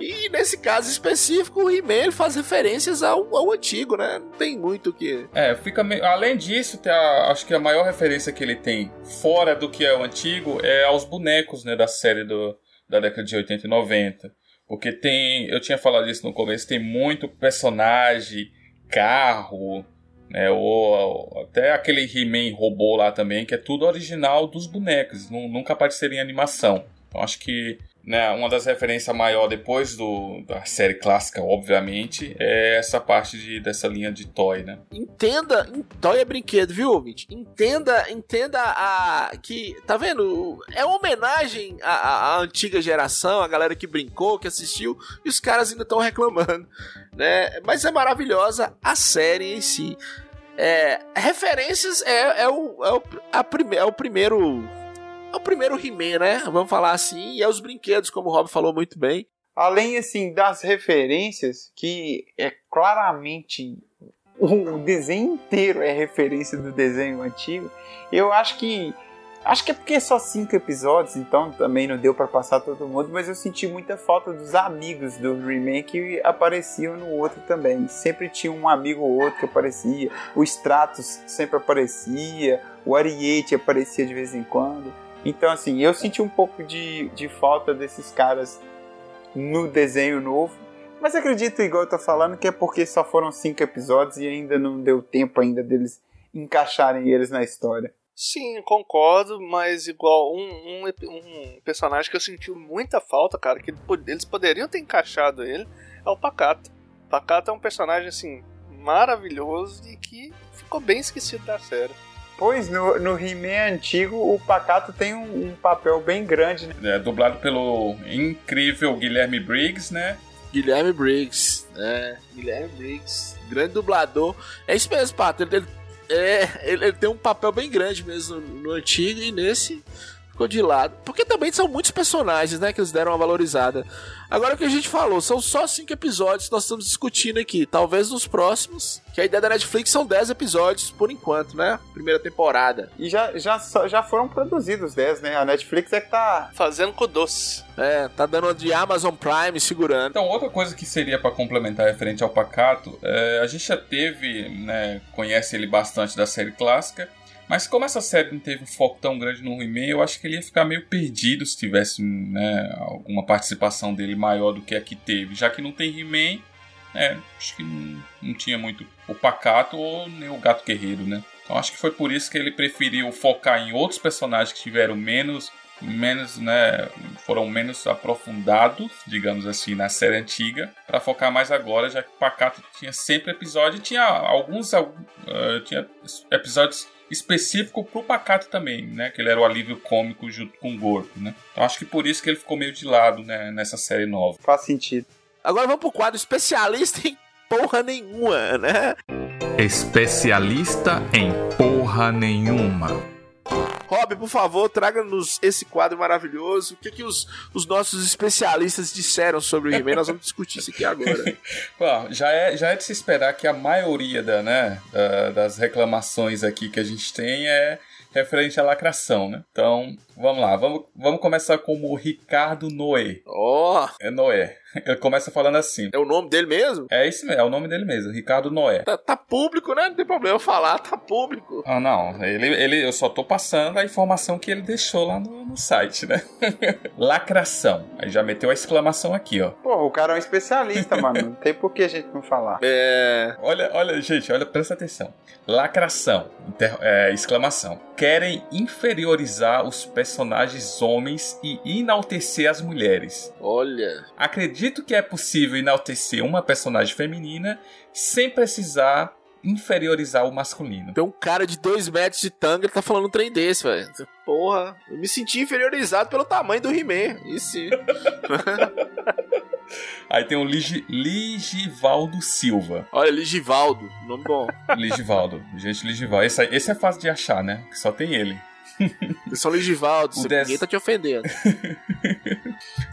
E nesse caso específico, o He-Man faz referências ao, ao, antigo, né? Não tem muito o que. É, fica. Me... Além disso, a... acho que a maior referência que ele tem, fora do que é o antigo, é aos bonecos, né? Da série do... da década de 80 e 90. Porque tem, eu tinha falado isso no começo, tem muito personagem, carro, né, ou até aquele He-Man robô lá também, que é tudo original dos bonecos, nunca apareceria em animação. Então acho que né, uma das referências maior depois do, da série clássica, obviamente, é essa parte de, dessa linha de toy, né? Entenda, toy é brinquedo, viu, ouvinte? Entenda, entenda a que, tá vendo? É uma homenagem à, à antiga geração, a galera que brincou, que assistiu, e os caras ainda estão reclamando, né? Mas é maravilhosa a série em si. É, referências é, é, o, é, o, a prime, é o primeiro é o primeiro He-Man, né? Vamos falar assim. E é os brinquedos, como o Rob falou muito bem. Além, assim, das referências, que é claramente o desenho inteiro é referência do desenho antigo, eu acho que Acho que é porque é só cinco episódios, então também não deu para passar todo mundo, mas eu senti muita falta dos amigos do remake que apareciam no outro também. Sempre tinha um amigo ou outro que aparecia, o Stratos sempre aparecia, o Ariete aparecia de vez em quando. Então, assim, eu senti um pouco de, de falta desses caras no desenho novo. Mas acredito, igual eu tô falando, que é porque só foram cinco episódios e ainda não deu tempo ainda deles encaixarem eles na história. Sim, concordo, mas igual um, um, um personagem que eu senti muita falta, cara, que eles poderiam ter encaixado ele, é o Pacato. Pacato é um personagem, assim, maravilhoso e que ficou bem esquecido da série. Pois, no, no He-Man antigo, o Pacato tem um, um, papel bem grande, né? É, dublado pelo incrível Guilherme Briggs, né? Guilherme Briggs. É, Guilherme Briggs, grande dublador. É isso mesmo, Pato. Ele, ele, é, ele, ele tem um papel bem grande mesmo no, no antigo e nesse ficou de lado. Porque também são muitos personagens, né? Que eles deram uma valorizada. Agora o que a gente falou, são só cinco episódios que nós estamos discutindo aqui. Talvez nos próximos, que a ideia da Netflix são 10 episódios por enquanto, né? Primeira temporada. E já, já, já foram produzidos 10, né? A Netflix é que tá. Fazendo com doce. É, tá dando de Amazon Prime segurando. Então, outra coisa que seria pra complementar referente ao Pacato, é, a gente já teve, né, conhece ele bastante da série clássica, mas como essa série não teve um foco tão grande no He-Man, eu acho que ele ia ficar meio perdido se tivesse né, alguma participação dele maior do que a que teve, já que não tem He-Man, é, acho que não, não tinha muito o Pacato ou nem o Gato Guerreiro, né? Então acho que foi por isso que ele preferiu focar em outros personagens que tiveram menos menos, né, foram menos aprofundados, digamos assim, na série antiga, para focar mais agora, já que o Pacato tinha sempre episódio, tinha alguns eh, tinha episódios específicos pro Pacato também, né, que ele era o alívio cômico junto com o Gordo, né. Então acho que por isso que ele ficou meio de lado, né, nessa série nova. Faz sentido. Agora vamos pro quadro especialista em porra nenhuma, né? Especialista em porra nenhuma. Rob, por favor, traga-nos esse quadro maravilhoso. O que, que os, os nossos especialistas disseram sobre o He-Man? Nós vamos discutir isso aqui agora. Bom, já é, já é de se esperar que a maioria da, né, da- das reclamações aqui que a gente tem é referente à lacração, né? Então, vamos lá. Vamos, vamos começar com o Ricardo Noé. Ó, É Noé. Ele começa falando assim. é o nome dele mesmo? É isso mesmo, é o nome dele mesmo, Ricardo Noé. Tá, tá público, né? Não tem problema eu falar, tá público. Ah, não. Ele, ele, eu só tô passando a informação que ele deixou lá no, no site, né? Lacração. Aí já meteu a exclamação aqui, ó. Pô, o cara é um especialista, mano. Não tem por que a gente não falar. É. Olha, olha, gente, olha, presta atenção. Lacração, inter- é, exclamação. Querem inferiorizar os personagens homens e enaltecer as mulheres. Olha. Acredito que é possível enaltecer uma personagem feminina sem precisar inferiorizar o masculino. Tem um cara de dois metros de tanga que tá falando um trem desse, velho. Porra, eu me senti inferiorizado pelo tamanho do He-Man. Isso sim. Aí tem o Ligi, Ligivaldo Silva. Olha, Ligivaldo, nome bom. Ligivaldo, gente, Ligivaldo. Esse, esse é fácil de achar, né? Que só tem ele. São Ligivaldo, O você- des- ninguém tá te ofendendo.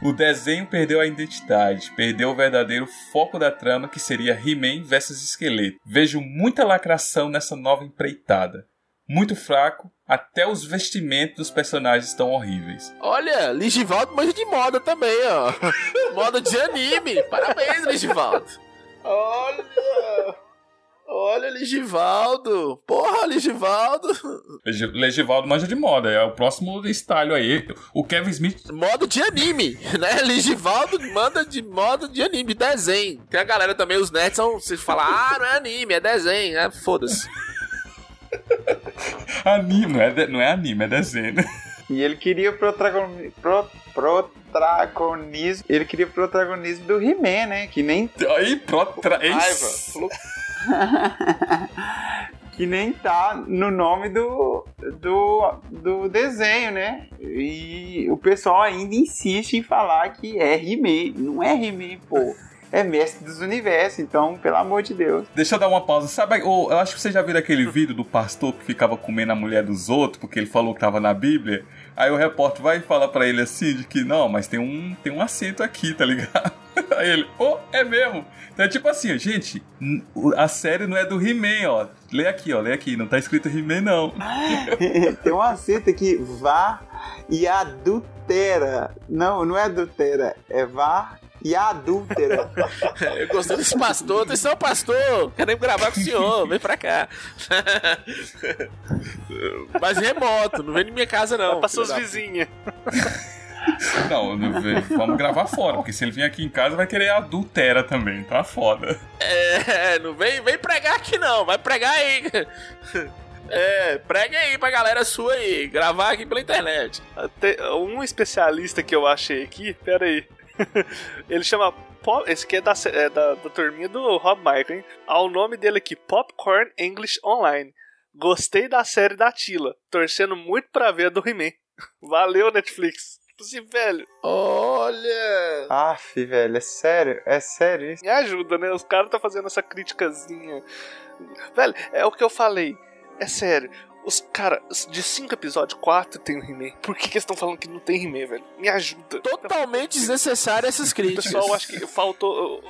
O desenho perdeu a identidade, perdeu o verdadeiro foco da trama que seria He-Man versus Esqueleto. Vejo muita lacração nessa nova empreitada. Muito fraco, até os vestimentos dos personagens estão horríveis. Olha, Ligivaldo manja de moda também, ó. moda de anime. Parabéns, Ligivaldo. Olha. Olha, Ligivaldo. Porra, Ligivaldo. Legi- Legivaldo manja de moda, é o próximo estalho aí. O Kevin Smith. Moda de anime, né? Ligivaldo manda de moda de anime, de desenho. Tem a galera também, os nerds são. Vocês falam, ah, não é anime, é desenho, né? Foda-se. Anime, não é, de- não é anime, é desenho. E ele queria o protagoni- pro- protagonismo. Ele queria o protagonismo do He-Man, né? Que nem. Aí, protra... Raiva. que nem tá no nome do, do, do desenho, né? E o pessoal ainda insiste em falar que é He-Man. Não é He-Man, pô. É mestre dos universos, então, pelo amor de Deus. Deixa eu dar uma pausa. Sabe, ô, eu acho que você já viu aquele vídeo do pastor que ficava comendo a mulher dos outros porque ele falou que tava na Bíblia? Aí o repórter vai falar pra ele assim, de que não, mas tem um, tem um acento aqui, tá ligado? Aí ele, ô, é mesmo. Então é tipo assim, gente, a série não é do He-Man, ó. Lê aqui, ó, lê aqui, não tá escrito He-Man, não. Tem um acento aqui, vá e adultera. Não, não é adultera, é vá e adúltera. Eu gostei desse pastor. Atenção, pastor. Queremos gravar com o senhor. Vem pra cá. Mas remoto. Não vem na minha casa, não. Vai pra suas vizinhas. Não, vamos gravar fora, porque se ele vir aqui em casa vai querer adultera também, tá foda. É, não vem, vem pregar aqui não. Vai pregar aí. É, prega aí pra galera sua aí. Gravar aqui pela internet. Tem um especialista que eu achei aqui, pera aí. Ele chama. Pop, esse aqui é da, é da, da turminha do Rob Michael, hein? Ah, o nome dele aqui, Popcorn English Online. Gostei da série da Tila, torcendo muito pra ver a do He-Man. Valeu, Netflix. Tipo assim, velho. Olha. Aff, velho, é sério, é sério isso. Me ajuda, né? Os caras tá fazendo essa criticazinha. Velho, é o que eu falei. É sério. Os caras, de cinco episódios, quatro tem o He-Man. Por que, que eles estão falando que não tem He-Man, velho? Me ajuda. Totalmente desnecessário essas críticas. Pessoal, acho que faltou.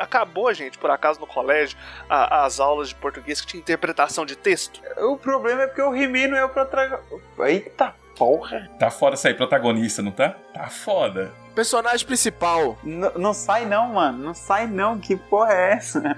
Acabou, gente, por acaso, no colégio, a- as aulas de português que tinha interpretação de texto. O problema é porque o He-Man não é o protagonista. Eita porra. Tá foda sair protagonista, não tá? Tá foda. Personagem principal. N- não sai não, mano. Não sai não. Que porra é essa?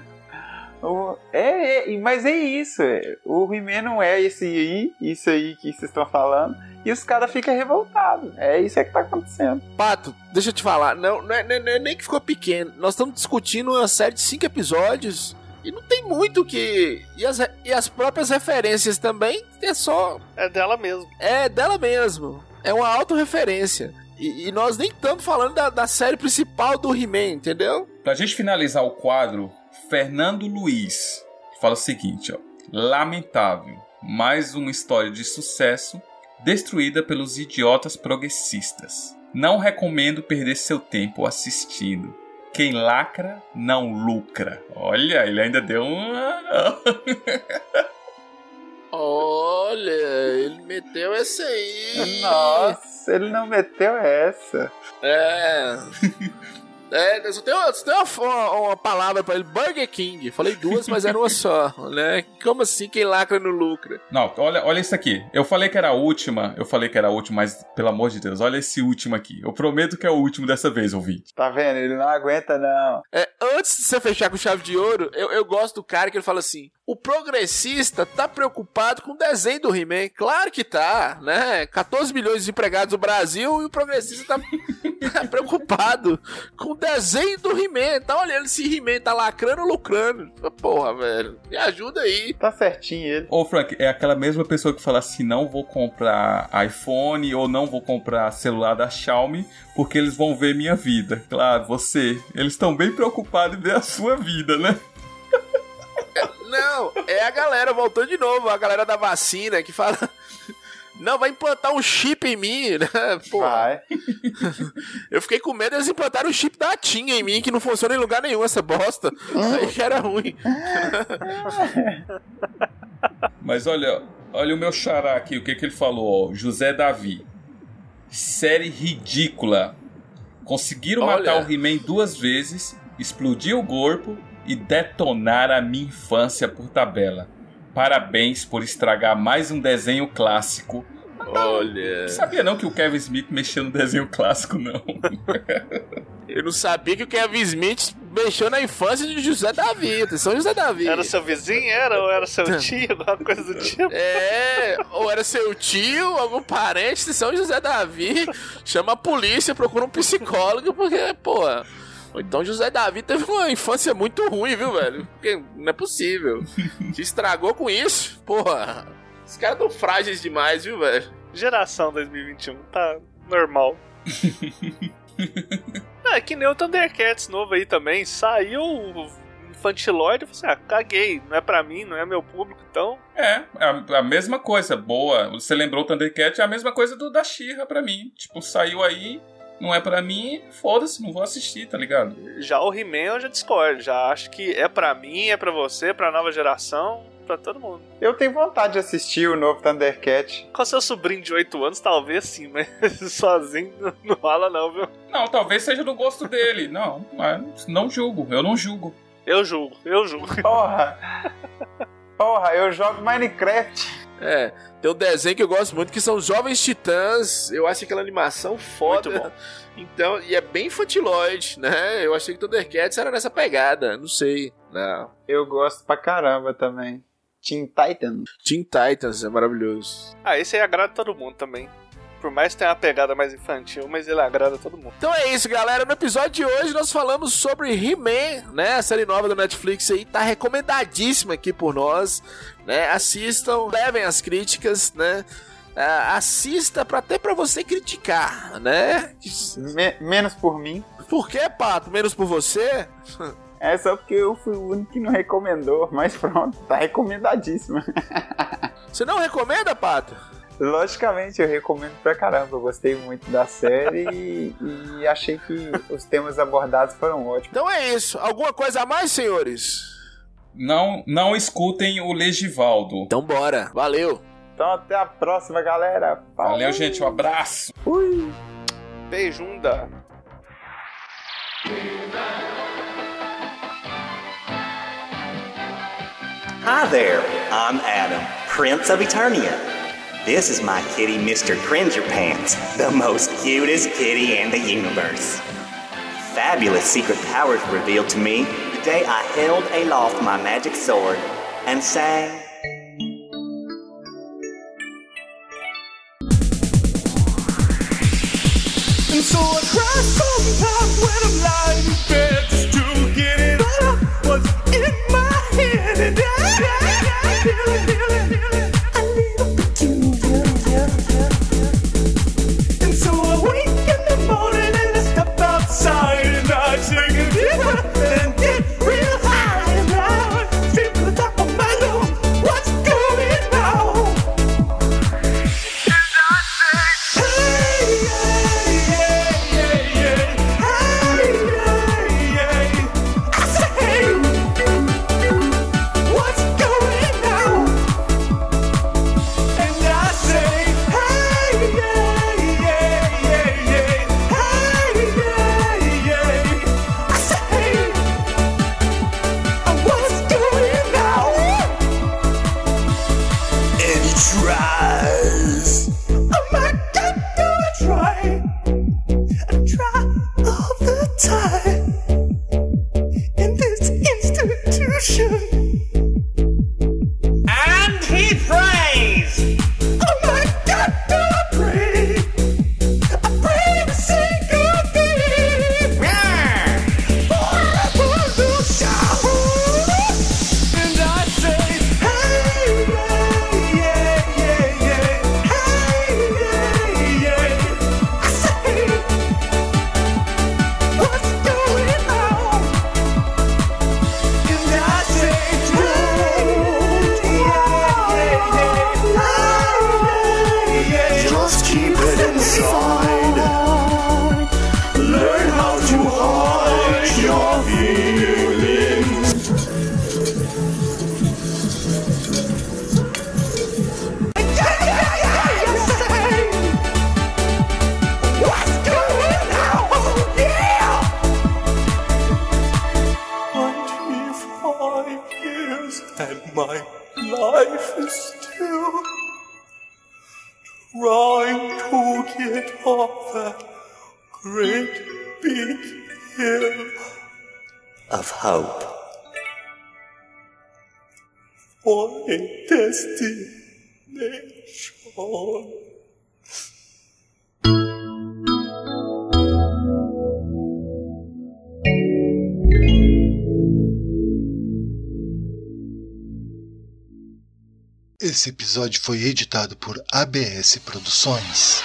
O- É, é, mas é isso. é. O He-Man não é esse aí, isso aí que vocês estão falando. E os caras ficam revoltados. É isso aí que tá acontecendo. Pato, deixa eu te falar. Não, não, é, não é- não é nem que ficou pequeno. Nós estamos discutindo uma série de cinco episódios. E não tem muito que. E as, e as próprias referências também é só. É dela mesmo. É dela mesmo. É uma autorreferência. E, e nós nem estamos falando da, da série principal do He-Man, entendeu? Pra gente finalizar o quadro, Fernando Luiz fala o seguinte, ó. Lamentável, mais uma história de sucesso destruída pelos idiotas progressistas. Não recomendo perder seu tempo assistindo. Quem lacra não lucra. Olha, ele ainda deu uma. Olha, ele meteu essa aí. Nossa, ele não meteu essa. É. É, só tem, uma, só tem uma, uma- palavra pra ele, Burger King. Falei duas, mas era uma só, né? Como assim quem lacra não lucra? Não, olha, olha isso aqui. Eu falei que era a última, eu falei que era a última, mas pelo amor de Deus, olha esse último aqui. Eu prometo que é o último dessa vez, ouvinte. Tá vendo? Ele não aguenta, não. É, antes de você fechar com chave de ouro, eu, eu gosto do cara que ele fala assim: o progressista tá preocupado com o desenho do He-Man. Claro que tá, né? 14 milhões de empregados no Brasil e o progressista tá preocupado com o desenho do He-Man. Tá olhando se He-Man tá lacrando ou lucrando. Porra, velho. Me ajuda aí. Tá certinho ele. Ô, Frank, é aquela mesma pessoa que fala assim: não vou comprar iPhone ou não vou comprar celular da Xiaomi porque eles vão ver minha vida. Claro, você. Eles estão bem preocupados em ver a sua vida, né? Não, é a galera, voltou de novo, a galera da vacina que fala. Não, vai implantar um chip em mim, né? Pô, Vai. eu fiquei com medo eles implantaram o chip da TIM em mim, que não funciona em lugar nenhum essa bosta. Aí que era ruim. Mas olha, olha o meu xará aqui, o que, que ele falou, ó. José Davi. Série ridícula. Conseguiram Olha. matar o He-Man duas vezes, explodir o corpo e detonar a minha infância por tabela. Parabéns por estragar mais um desenho clássico. Olha. Não sabia não que o Kevin Smith mexeu no desenho clássico, não. Eu não sabia que o Kevin Smith mexeu na infância de José Davi. Atenção, José Davi. Era seu vizinho, era? Ou era seu tio? Alguma coisa do tipo? É, ou era seu tio, algum parente de São José Davi, chama a polícia, procura um psicólogo, porque, pô. Então José Davi teve uma infância muito ruim, viu, velho? Porque não é possível. Se estragou com isso, porra. Os caras tão frágeis demais, viu, velho? Geração 2021, tá normal. é que nem o Thundercats novo aí também. Saiu o infantiloide e falei assim: ah, caguei, não é pra mim, não é meu público, então. É, a, a mesma coisa, boa. Você lembrou o Thundercat, é a mesma coisa do da She-Ra pra mim. Tipo, saiu aí, não é pra mim, foda-se, não vou assistir, tá ligado? Já o He-Man eu já discordo, já acho que é pra mim, é pra você, pra nova geração, pra todo mundo. Eu tenho vontade de assistir o novo Thundercat. Com seu sobrinho de 8 anos, talvez sim, mas sozinho não- rola não, viu? Não, talvez seja do gosto dele. Não, mas não julgo, eu não julgo. Eu julgo, eu julgo. Porra! Porra, eu jogo Minecraft. É, tem um desenho que eu gosto muito que são os Jovens Titãs. Eu acho aquela animação foda. Muito bom. Então, e é bem infantiloide, né? Eu achei que Thundercats era nessa pegada, não sei. Não. Eu gosto pra caramba também. Teen Titan. Teen Titans é maravilhoso. Ah, esse aí agrada todo mundo também. Por mais que tenha uma pegada mais infantil, mas ele agrada todo mundo. Então é isso, galera. No episódio de hoje nós falamos sobre He-Man, né? A série nova da Netflix aí tá recomendadíssima aqui por nós, né? Assistam, levem as críticas, né? Uh, assista para até para você criticar, né? Menos por mim. Por que, Pato? Menos por você? É só porque eu fui o único que não recomendou, mas pronto, tá recomendadíssimo. você não recomenda, Pato? Logicamente, eu recomendo pra caramba. Eu gostei muito da série e, e achei que os temas abordados foram ótimos. Então é isso. Alguma coisa a mais, senhores? Não, não escutem o Legivaldo. Então bora. Valeu. Então até a próxima, galera. Falou. Valeu, gente. Um abraço. Ui. Beijunda. Hi there, I'm Adam, Prince of Eternia. This is my kitty, Mr. Cringer Pants, the most cutest kitty in the universe. Fabulous secret powers revealed to me day I held aloft my magic sword and sang. And so I cried sometimes when I'm lying in bed just to get it all out. What's in my head and I, I, I, I Esse episódio foi editado por ABS Produções.